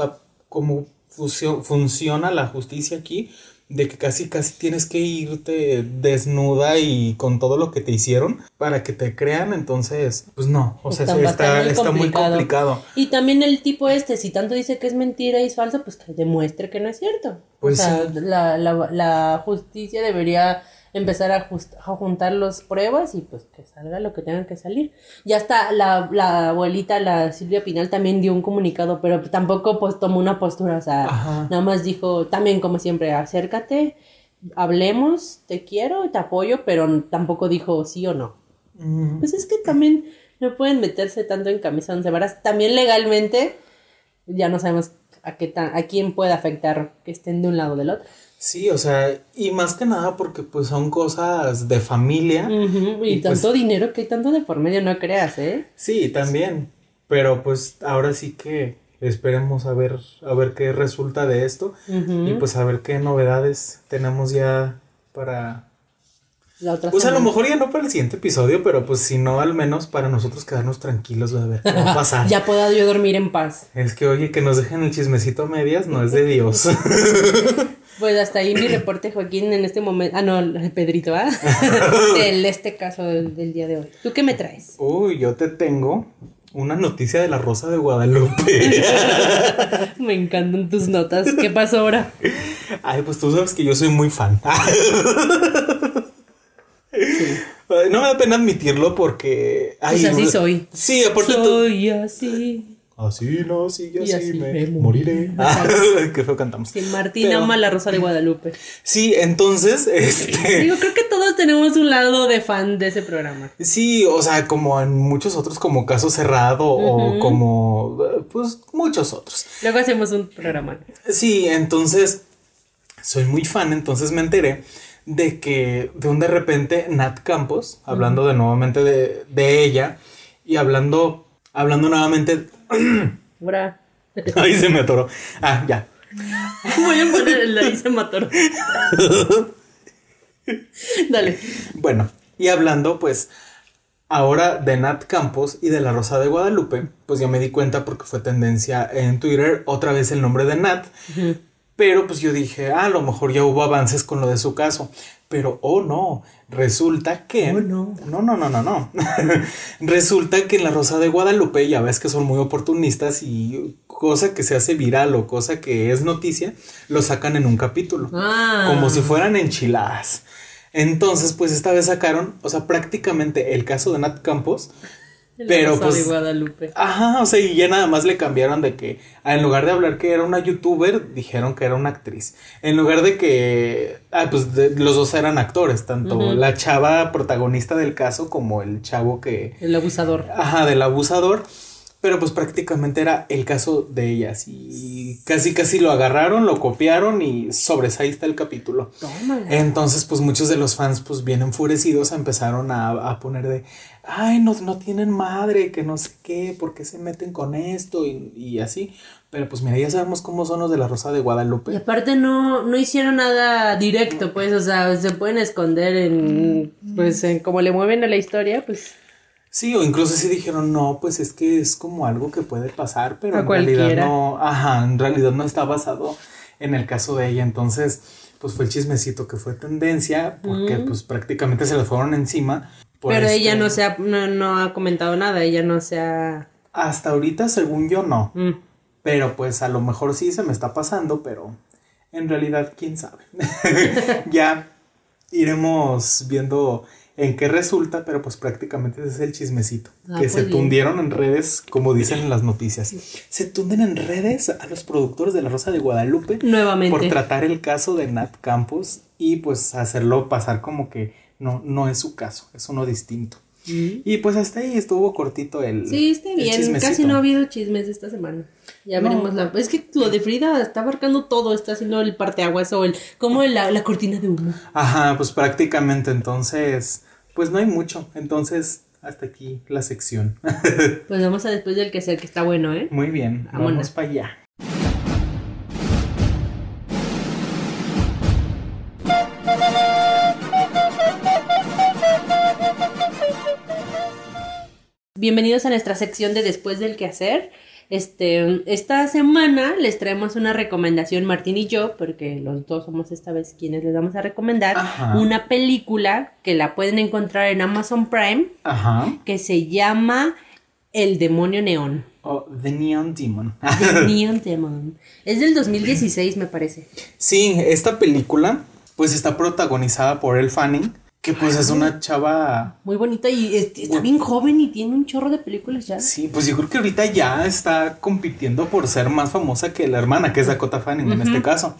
B: como funcio- funciona la justicia aquí, de que casi, casi tienes que irte desnuda y con todo lo que te hicieron para que te crean, entonces, pues no, o sea,
A: Está
B: está, está muy
A: complicado.
B: complicado.
A: Y también el tipo este, si tanto dice que es mentira y es falso, pues que demuestre que no es cierto.
B: Pues
A: o sea,
B: sí.
A: la, la, la justicia debería empezar a, just- a juntar las pruebas y pues que salga lo que tenga que salir. Ya está, la, la abuelita, la Silvia Pinal, también dio un comunicado, pero tampoco pues tomó una postura, o sea,
B: Ajá.
A: nada más dijo, también como siempre, acércate, hablemos, te quiero, te apoyo, pero tampoco dijo sí o no. Pues es que también no pueden meterse tanto en camisa once varas. También legalmente ya no sabemos a qué tan, a quién puede afectar que estén de un lado o del otro.
B: Sí, o sea, y más que nada porque pues son cosas de familia.
A: Y,
B: Y pues-
A: tanto dinero que hay tanto de por medio, no creas, ¿eh?
B: Sí, también. Pero pues ahora sí que esperemos a ver, a ver qué resulta de esto. Y pues a ver qué novedades tenemos ya para
A: La otra
B: Pues a lo mejor ya no para el siguiente episodio, pero pues si no, al menos para nosotros quedarnos tranquilos de ver qué va a pasar.
A: Ya pueda yo dormir en paz.
B: Es que oye, que nos dejen el chismecito a medias no es de Dios.
A: Pues hasta ahí mi reporte, Joaquín, en este momento. Ah, no, Pedrito, ¿ah? Del este caso del, del día de hoy. ¿Tú qué me traes?
B: Uy, yo te tengo una noticia de la Rosa de Guadalupe.
A: Me encantan tus notas. ¿Qué pasó ahora?
B: Ay, pues tú sabes que yo soy muy fan. No me da pena admitirlo porque... Ay,
A: Pues así soy.
B: Sí, aparte tú...
A: Soy así.
B: Así no, sí, así,
A: Y así
B: me,
A: me
B: moriré.
A: moriré.
B: Qué feo cantamos.
A: Sí, Martín
B: Pero-
A: ama la Rosa de Guadalupe.
B: Sí, entonces, este...
A: Digo, creo que todos tenemos un lado de fan de ese programa.
B: Sí, o sea, como en muchos otros, como Caso Cerrado o como, pues, muchos otros.
A: Luego hacemos un programa.
B: Sí, entonces, soy muy fan, entonces me enteré de que de un de repente Nat Campos, hablando de nuevamente de, de ella y hablando, hablando nuevamente,
A: Bra.
B: ahí se me atoró. Ah, ya.
A: Voy a poner el ahí se mató. Dale.
B: Bueno, y hablando pues ahora de Nat Campos y de la Rosa de Guadalupe, pues ya me di cuenta porque fue tendencia en Twitter otra vez el nombre de Nat. Pero pues yo dije, ah, a lo mejor ya hubo avances con lo de su caso. Pero, oh no, resulta que...
A: Oh, no.
B: No, no, no, no, no. resulta que en la Rosa de Guadalupe, ya ves que son muy oportunistas y cosa que se hace viral o cosa que es noticia, lo sacan en un capítulo
A: Ah.
B: como si fueran enchiladas. Entonces, pues esta vez sacaron, o sea, prácticamente el caso de Nat Campos. Pero, pues-
A: de Guadalupe.
B: Ajá, o sea, y ya nada más le cambiaron de que, ah, en lugar de hablar que era una youtuber, dijeron que era una actriz. En lugar de que, ah, pues de- los dos eran actores, tanto la chava protagonista del caso como el chavo que,
A: El abusador.
B: Ajá, del abusador. Pero pues prácticamente era el caso de ellas. Y casi casi lo agarraron, lo copiaron y sobres ahí está el capítulo.
A: Tómala.
B: Entonces, pues muchos de los fans, pues bien enfurecidos, empezaron a, a poner de, ay, no, no tienen madre, que no sé qué, ¿por qué se meten con esto? Y, y así. Pero pues mira, ya sabemos cómo son los de la Rosa de
A: Y
B: Guadalupe.
A: aparte no, no hicieron nada directo, pues, o sea, se pueden esconder en, pues, en como le mueven a la historia, pues,
B: Sí, o incluso sí dijeron, no, pues es que es como algo que puede pasar, pero en realidad no, ajá, en realidad no está basado en el caso de ella. Entonces, pues fue el chismecito que fue tendencia, porque pues prácticamente se le fueron encima.
A: pero ella
B: este-
A: no se ha, no, no ha comentado nada, ella no se ha...
B: Hasta ahorita, según yo, no.
A: Mm.
B: Pero pues a lo mejor sí se me está pasando, pero En realidad, quién sabe. ya iremos viendo en qué resulta, pero pues prácticamente ese es el chismecito.
A: Ah,
B: que
A: pues
B: se
A: bien.
B: tundieron en redes, como dicen en las noticias. Se tunden en redes a los productores de La Rosa de Guadalupe
A: Nuevamente.
B: por tratar el caso de Nat Campos y pues hacerlo pasar como que no, no es su caso, es uno distinto.
A: Mm.
B: Y pues hasta ahí estuvo cortito el.
A: Sí, está bien. Casi no ha habido chismes esta semana. Ya
B: No.
A: veremos la. Es que lo de Frida está abarcando todo. Está haciendo el parteaguas o el. Como la, la cortina de humo.
B: Ajá, pues prácticamente entonces, pues no hay mucho. Entonces, hasta aquí la sección.
A: Pues vamos a después del que sea que está bueno, ¿eh?
B: Muy bien,
A: Vámonos.
B: vamos para allá.
A: Bienvenidos a nuestra sección de Después del Quehacer. Este, esta semana les traemos una recomendación, Martín y yo, porque los dos somos esta vez quienes les vamos a recomendar,
B: Ajá.
A: una película que la pueden encontrar en Amazon Prime,
B: Ajá.
A: que se llama El Demonio Neón.
B: Oh, The Neon Demon.
A: The Neon Demon. Es del 2016, me parece.
B: sí, esta película, pues está protagonizada por El Fanning, que pues es una chava.
A: Muy bonita y está bien joven y tiene un chorro de películas ya.
B: Sí, pues yo creo que ahorita ya está compitiendo por ser más famosa que la hermana, que es Dakota Fanning en este caso.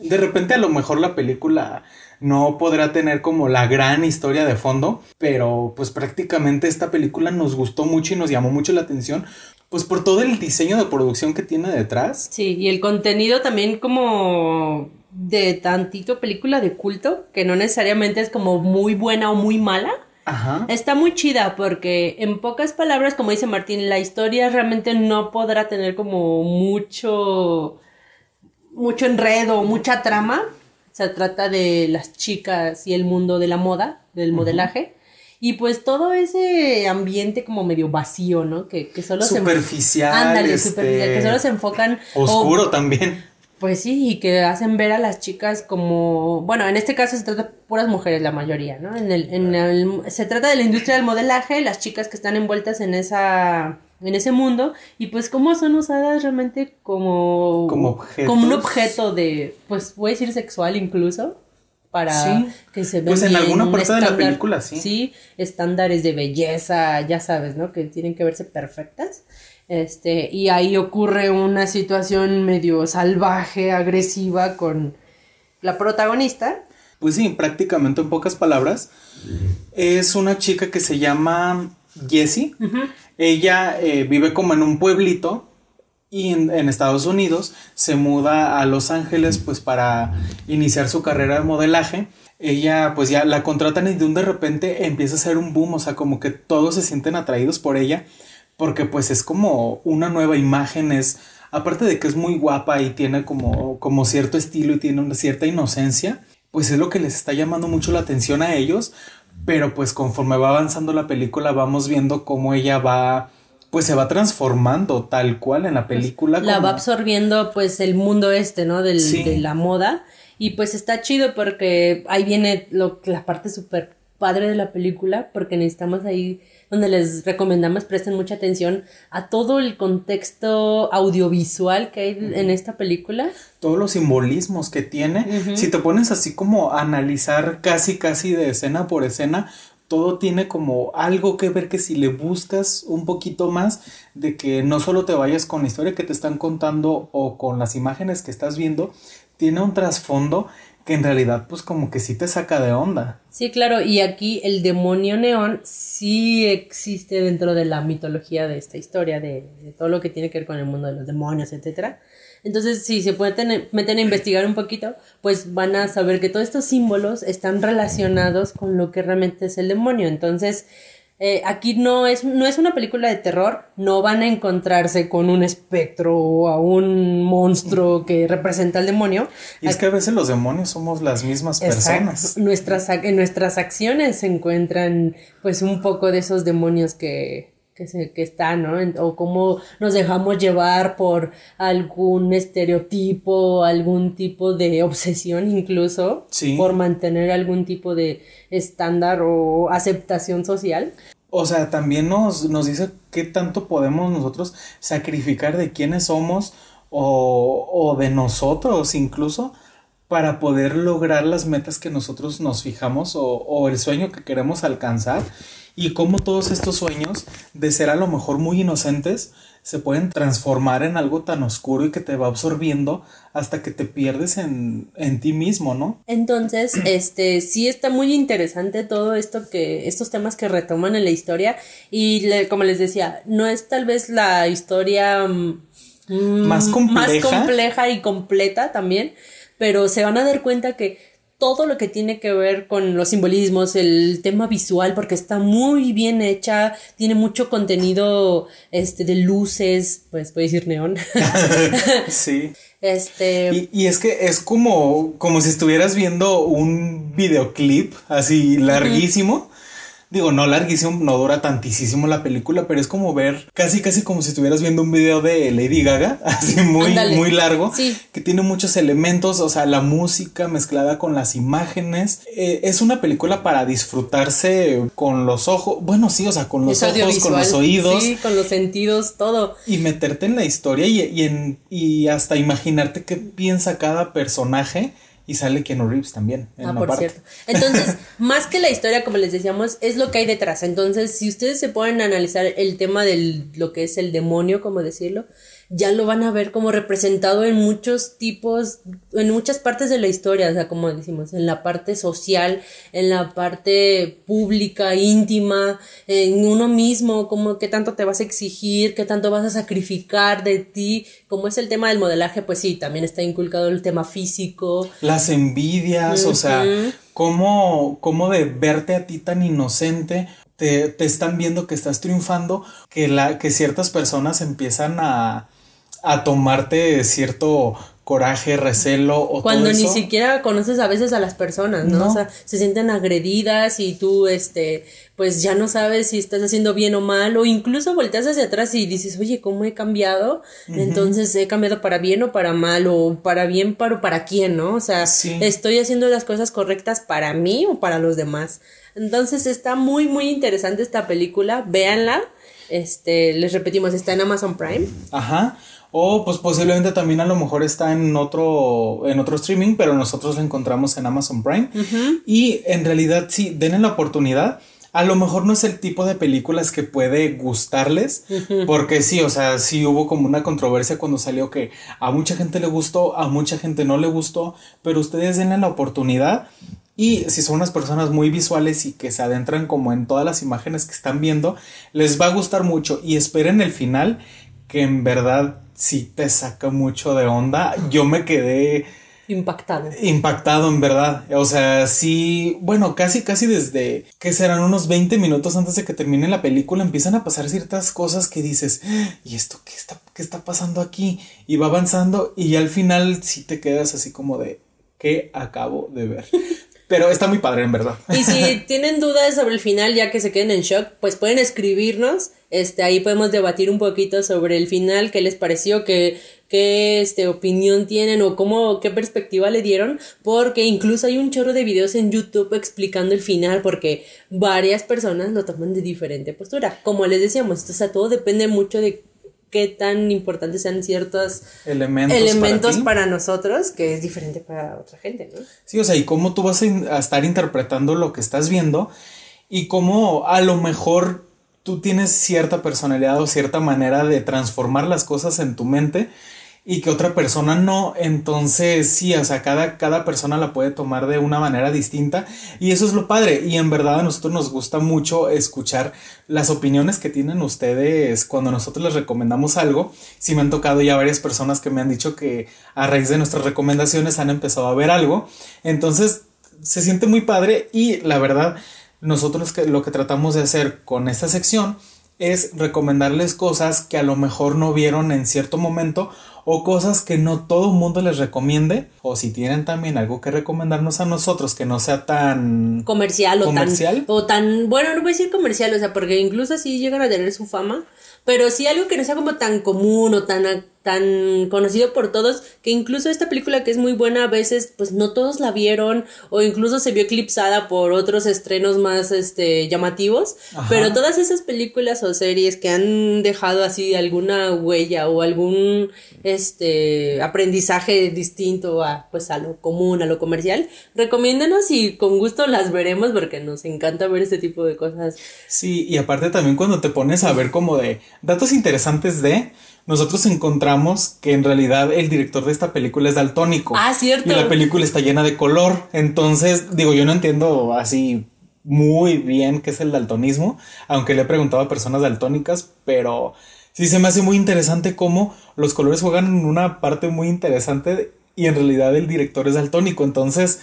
B: De repente a lo mejor la película no podrá tener como la gran historia de fondo, pero pues prácticamente esta película nos gustó mucho y nos llamó mucho la atención, pues por todo el diseño de producción que tiene detrás.
A: Sí, y el contenido también como de tantito película de culto, que no necesariamente es como muy buena o muy mala.
B: Ajá.
A: Está muy chida porque en pocas palabras, como dice Martín, la historia realmente no podrá tener como mucho mucho enredo, mucha trama. Se trata de las chicas y el mundo de la moda, del modelaje. Y pues todo ese ambiente como medio vacío, ¿no? Que, que solo se...
B: Superficial,
A: Ándale,
B: este,
A: superficial, que solo se enfocan... o-
B: Oscuro también.
A: Pues sí, y que hacen ver a las chicas como, bueno, en este caso se trata de puras mujeres la mayoría, ¿no? En el, en el, se trata de la industria del modelaje, las chicas que están envueltas en esa, en ese mundo, y pues cómo son usadas realmente como,
B: Como objetos.
A: como un objeto de, pues voy a decir sexual incluso, para
B: Sí.
A: que se vean
B: Pues en
A: bien,
B: alguna
A: un
B: parte de la película, sí.
A: Sí, estándares de belleza, ya sabes, ¿no? Que tienen que verse perfectas. Este, y ahí ocurre una situación medio salvaje, agresiva con la protagonista.
B: Pues sí, prácticamente en pocas palabras. Es una chica que se llama Jessie. Ella eh, vive como en un pueblito y en, en Estados Unidos se muda a Los Ángeles pues para iniciar su carrera de modelaje. Ella pues ya la contratan y de un de repente empieza a ser un boom, o sea, como que todos se sienten atraídos por ella porque pues es como una nueva imagen, es aparte de que es muy guapa y tiene como, como cierto estilo y tiene una cierta inocencia, pues es lo que les está llamando mucho la atención a ellos, pero pues conforme va avanzando la película vamos viendo cómo ella va, pues se va transformando tal cual en la película.
A: La
B: como-
A: va absorbiendo pues el mundo este, ¿no? Del,
B: Sí.
A: De la moda. Y pues está chido porque ahí viene lo, la parte súper padre de la película, porque necesitamos ahí donde les recomendamos presten mucha atención a todo el contexto audiovisual que hay en esta película.
B: todos los simbolismos que tiene. Si te pones así como a analizar casi casi de escena por escena, todo tiene como algo que ver que si le buscas un poquito más de que no solo te vayas con la historia que te están contando o con las imágenes que estás viendo, tiene un trasfondo que en realidad pues como que sí te saca de onda.
A: Sí, claro, y aquí el demonio neón sí existe dentro de la mitología de esta historia, de, todo lo que tiene que ver con el mundo de los demonios, etcétera. Entonces, si se pueden meten a investigar un poquito, pues van a saber que todos estos símbolos están relacionados con lo que realmente es el demonio. Entonces, eh, aquí no es, no es una película de terror, no van a encontrarse con un espectro o a un monstruo que representa al demonio.
B: Y es que a veces los demonios somos las mismas personas.
A: Nuestras, en nuestras acciones se encuentran pues un poco de esos demonios que, que, se, que están, ¿no? O cómo nos dejamos llevar por algún estereotipo, algún tipo de obsesión incluso,
B: Sí.
A: por mantener algún tipo de estándar o aceptación social.
B: O sea, también nos, nos dice qué tanto podemos nosotros sacrificar de quiénes somos o, o de nosotros incluso para poder lograr las metas que nosotros nos fijamos o, o, el sueño que queremos alcanzar y cómo todos estos sueños de ser a lo mejor muy inocentes se pueden transformar en algo tan oscuro y que te va absorbiendo hasta que te pierdes en, en ti mismo, ¿no?
A: Entonces, este, sí está muy interesante todo esto que, estos temas que retoman en la historia y como les decía, no es tal vez la historia mm,
B: más, compleja.
A: más compleja y completa también, pero se van a dar cuenta que todo lo que tiene que ver con los simbolismos, el tema visual, porque está muy bien hecha, tiene mucho contenido este, de luces, pues puede decir neón.
B: sí.
A: Este.
B: Y, y, es que es como, como si estuvieras viendo un videoclip así larguísimo. Digo, no larguísimo, no dura tantísimo la película, pero es como ver casi casi como si estuvieras viendo un video de Lady Gaga, así muy, muy largo,
A: sí.
B: que tiene muchos elementos, o sea, la música mezclada con las imágenes. Eh, es una película para disfrutarse con los ojos, bueno, sí, o sea, con los
A: es
B: ojos, con los oídos.
A: Sí, con los sentidos, todo.
B: Y meterte en la historia y, y, en, y hasta imaginarte qué piensa cada personaje y sale Keanu Reeves también. En
A: ah,
B: una
A: por
B: parte.
A: cierto. Entonces, más que la historia, como les decíamos, es lo que hay detrás. Entonces, si ustedes se pueden analizar el tema de lo que es el demonio, como decirlo, ya lo van a ver como representado en muchos tipos, en muchas partes de la historia, o sea, como decimos, en la parte social, en la parte pública, íntima, en uno mismo, como qué tanto te vas a exigir, qué tanto vas a sacrificar de ti, como es el tema del modelaje, pues sí, también está inculcado el tema físico.
B: Las envidias, uh -huh. o sea, cómo, cómo de verte a ti tan inocente te, te, están viendo que estás triunfando, que, la, que ciertas personas empiezan a, a tomarte cierto coraje, recelo o
A: cuando
B: todo eso.
A: ni siquiera conoces a veces a las personas, ¿no?
B: No.
A: O sea, se sienten agredidas y tú este pues ya no sabes si estás haciendo bien o mal o incluso volteas hacia atrás y dices, "Oye, ¿cómo he cambiado?"
B: Uh -huh.
A: Entonces, he cambiado para bien o para mal o para bien para para quién, ¿no? O sea,
B: Sí.
A: estoy haciendo las cosas correctas para mí o para los demás. Entonces, está muy muy interesante esta película, véanla. Este, les repetimos, está en Amazon Prime.
B: Ajá. O pues posiblemente también a lo mejor está en otro, en otro streaming, pero nosotros la encontramos en Amazon Prime.
A: Uh -huh.
B: Y en realidad sí, denle la oportunidad. A lo mejor no es el tipo de películas que puede gustarles,
A: Uh -huh.
B: porque sí, o sea, sí hubo como una controversia cuando salió que a mucha gente le gustó, a mucha gente no le gustó, pero ustedes denle la oportunidad. Y si son unas personas muy visuales y que se adentran como en todas las imágenes que están viendo, les va a gustar mucho y esperen el final que en verdad sí te saca mucho de onda. Yo me quedé
A: Impactado.
B: impactado en verdad. O sea, sí, bueno, casi, casi desde que serán unos 20 minutos antes de que termine la película, empiezan a pasar ciertas cosas que dices, ¿y esto qué está, qué está pasando aquí? Y va avanzando y al final sí te quedas así como de, ¿qué acabo de ver? Pero está muy padre, en verdad.
A: Y si tienen dudas sobre el final, ya que se queden en shock, pues pueden escribirnos. Este, ahí podemos debatir un poquito sobre el final, qué les pareció, qué, qué este, opinión tienen o cómo, qué perspectiva le dieron, porque incluso hay un chorro de videos en YouTube explicando el final, porque varias personas lo toman de diferente postura. Como les decíamos, o sea, todo depende mucho de qué tan importantes sean ciertos
B: elementos,
A: elementos
B: para,
A: para, nosotros, que es diferente para otra gente, ¿no?
B: Sí, o sea, y cómo tú vas a estar interpretando lo que estás viendo y cómo a lo mejor tú tienes cierta personalidad o cierta manera de transformar las cosas en tu mente y que otra persona no, entonces sí, o sea, cada, cada persona la puede tomar de una manera distinta y eso es lo padre. Y en verdad a nosotros nos gusta mucho escuchar las opiniones que tienen ustedes cuando nosotros les recomendamos algo, sí me han tocado ya varias personas que me han dicho que a raíz de nuestras recomendaciones han empezado a ver algo, entonces se siente muy padre y la verdad nosotros que, lo que tratamos de hacer con esta sección es recomendarles cosas que a lo mejor no vieron en cierto momento o cosas que no todo mundo les recomiende o si tienen también algo que recomendarnos a nosotros que no sea tan
A: comercial o
B: comercial.
A: tan o tan bueno no voy a decir comercial o sea porque incluso así llegan a tener su fama pero sí algo que no sea como tan común o tan tan conocido por todos que incluso esta película que es muy buena a veces pues no todos la vieron o incluso se vio eclipsada por otros estrenos más este llamativos pero todas esas películas o series que han dejado así alguna huella o algún este aprendizaje distinto a pues a lo común a lo comercial recomiéndanos y con gusto las veremos porque nos encanta ver este tipo de cosas
B: sí y aparte también cuando te pones a ver como de datos interesantes de nosotros encontramos que en realidad el director de esta película es daltónico.
A: Ah, cierto.
B: Y la película está llena de color. Entonces, digo, yo no entiendo así muy bien qué es el daltonismo, aunque le he preguntado a personas daltónicas, pero sí se me hace muy interesante cómo los colores juegan en una parte muy interesante y en realidad el director es daltónico. Entonces,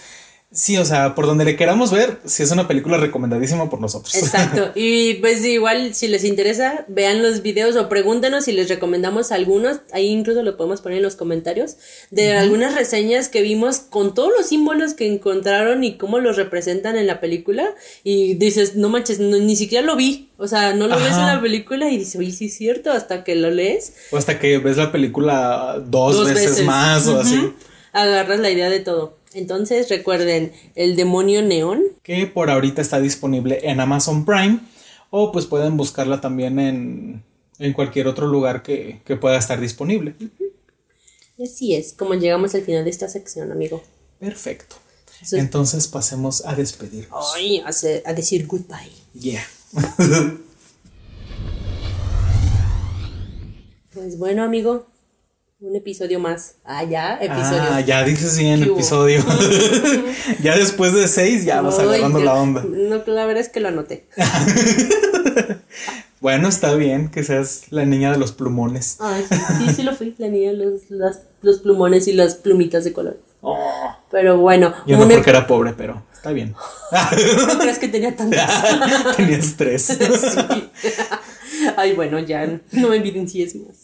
B: Sí, o sea, por donde le queramos ver, sí es una película recomendadísima por nosotros.
A: Exacto. Y pues igual, si les interesa, vean los videos o pregúntenos si les recomendamos algunos. Ahí incluso lo podemos poner en los comentarios. De algunas reseñas que vimos con todos los símbolos que encontraron y cómo los representan en la película. Y dices, no manches, ni siquiera lo vi. O sea, no lo ves en la película y dices, oye, sí es cierto, hasta que lo lees.
B: O hasta que ves la película dos, veces, más o así.
A: Agarras la idea de todo. Entonces recuerden el demonio neón.
B: Que por ahorita está disponible en Amazon Prime. O pues pueden buscarla también en, en cualquier otro lugar que, pueda estar disponible.
A: Y así es, como llegamos al final de esta sección, amigo.
B: Perfecto. Entonces pasemos a despedirnos.
A: Ay, a, a decir goodbye.
B: Yeah.
A: pues bueno, amigo, un episodio más. Ah, ya, episodio.
B: Ah, ya dices bien episodio. ya después de seis ya vas agarrando la onda.
A: No, la verdad es que lo anoté.
B: bueno, está bien que seas la niña de los plumones.
A: Ay, sí, sí, lo fui, la niña de los, los plumones y las plumitas de color. Oh. Pero bueno.
B: Yo no porque era pobre, pero está bien.
A: ¿No crees que tenía tantas?
B: Tenías tres. sí.
A: Ay, bueno, ya no me evidencies más.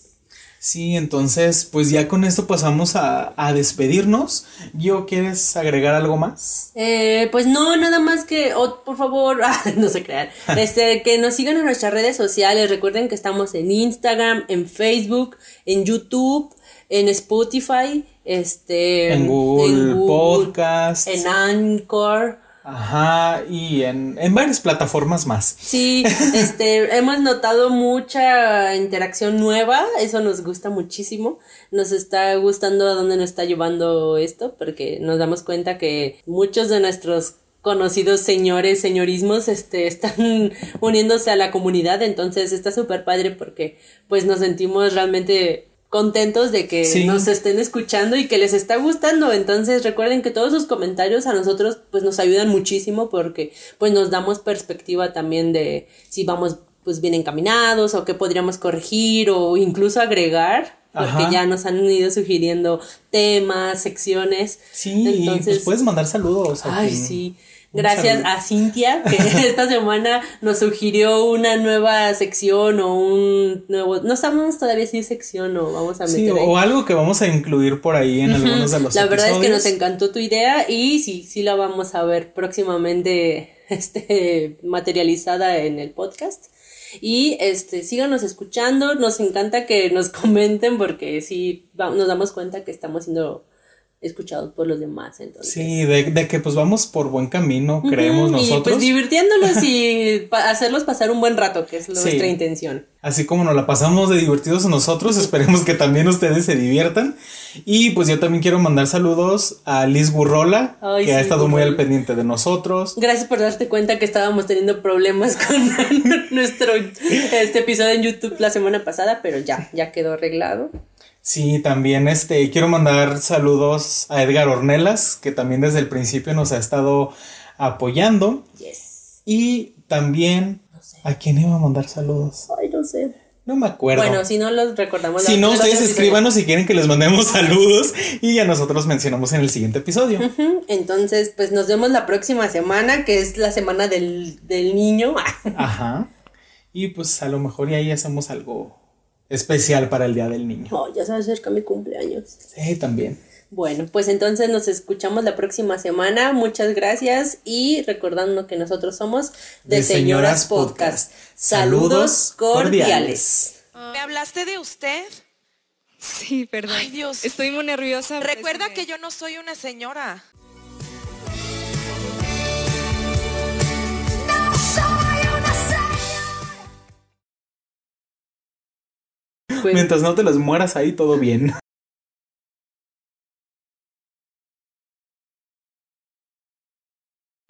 B: Sí, entonces, pues ya con esto pasamos a, despedirnos. ¿Yo quieres agregar algo más?
A: Eh, pues no, nada más que, por favor, ah, no se crean, este, que nos sigan en nuestras redes sociales. Recuerden que estamos en Instagram, en Facebook, en YouTube, en Spotify, este,
B: en Google, Podcast,
A: en Anchor.
B: Ajá, y en, en, varias plataformas más.
A: Sí, este, hemos notado mucha interacción nueva, eso nos gusta muchísimo, nos está gustando a dónde nos está llevando esto, porque nos damos cuenta que muchos de nuestros conocidos señores, señorismos, este, están uniéndose a la comunidad, entonces está súper padre porque pues nos sentimos realmente contentos de que nos estén escuchando y que les está gustando. Entonces recuerden que todos sus comentarios a nosotros pues nos ayudan muchísimo porque pues nos damos perspectiva también de si vamos pues bien encaminados o qué podríamos corregir o incluso agregar. Porque ya nos han ido sugiriendo temas, secciones.
B: Sí, Entonces, pues puedes mandar saludos.
A: ay, sí. Gracias a Cintia, que esta semana nos sugirió una nueva sección o un nuevo. No sabemos todavía si es sección o vamos a meter. Sí,
B: o algo que vamos a incluir por ahí en algunos de los
A: La verdad es que nos encantó tu idea y sí, sí la vamos a ver próximamente este, materializada en el podcast. Y este, síganos escuchando, nos encanta que nos comenten porque sí nos damos cuenta que estamos siendo escuchados por los demás. Entonces.
B: Sí, de, que pues vamos por buen camino, creemos nosotros. Y
A: pues divirtiéndolos y hacerlos pasar un buen rato, que es nuestra intención.
B: Así como nos la pasamos de divertidos nosotros, esperemos que también ustedes se diviertan. Y pues yo también quiero mandar saludos a Liz Burrola, que ha estado muy al pendiente de nosotros.
A: Gracias por darte cuenta que estábamos teniendo problemas con nuestro este episodio en YouTube la semana pasada, pero ya, ya quedó arreglado.
B: Sí, también este quiero mandar saludos a Edgar Ornelas, que también desde el principio nos ha estado apoyando.
A: Yes.
B: Y también ¿a quién iba a mandar saludos?
A: Ay, no sé.
B: No me acuerdo.
A: Bueno, si no los recordamos.
B: Si no, ustedes escríbanos si quieren que les mandemos saludos y ya nosotros mencionamos en el siguiente episodio.
A: Entonces, pues nos vemos la próxima semana, que es la semana del, del niño.
B: Ajá. Y pues a lo mejor ya ahí hacemos algo especial para el Día del Niño.
A: Oh, ya se acerca mi cumpleaños.
B: Sí, también.
A: Bueno, pues entonces nos escuchamos la próxima semana. Muchas gracias y recordando que nosotros somos de, Señoras, Podcast. Saludos cordiales.
F: ¿Me hablaste de usted? Sí, perdón.
G: Ay, Dios.
F: Estoy muy nerviosa.
G: Recuerda que yo no soy una señora.
A: Pues,
B: Mientras no te las mueras ahí, todo bien.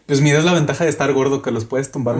B: Pues mira, es la ventaja de estar gordo, que los puedes tumbar más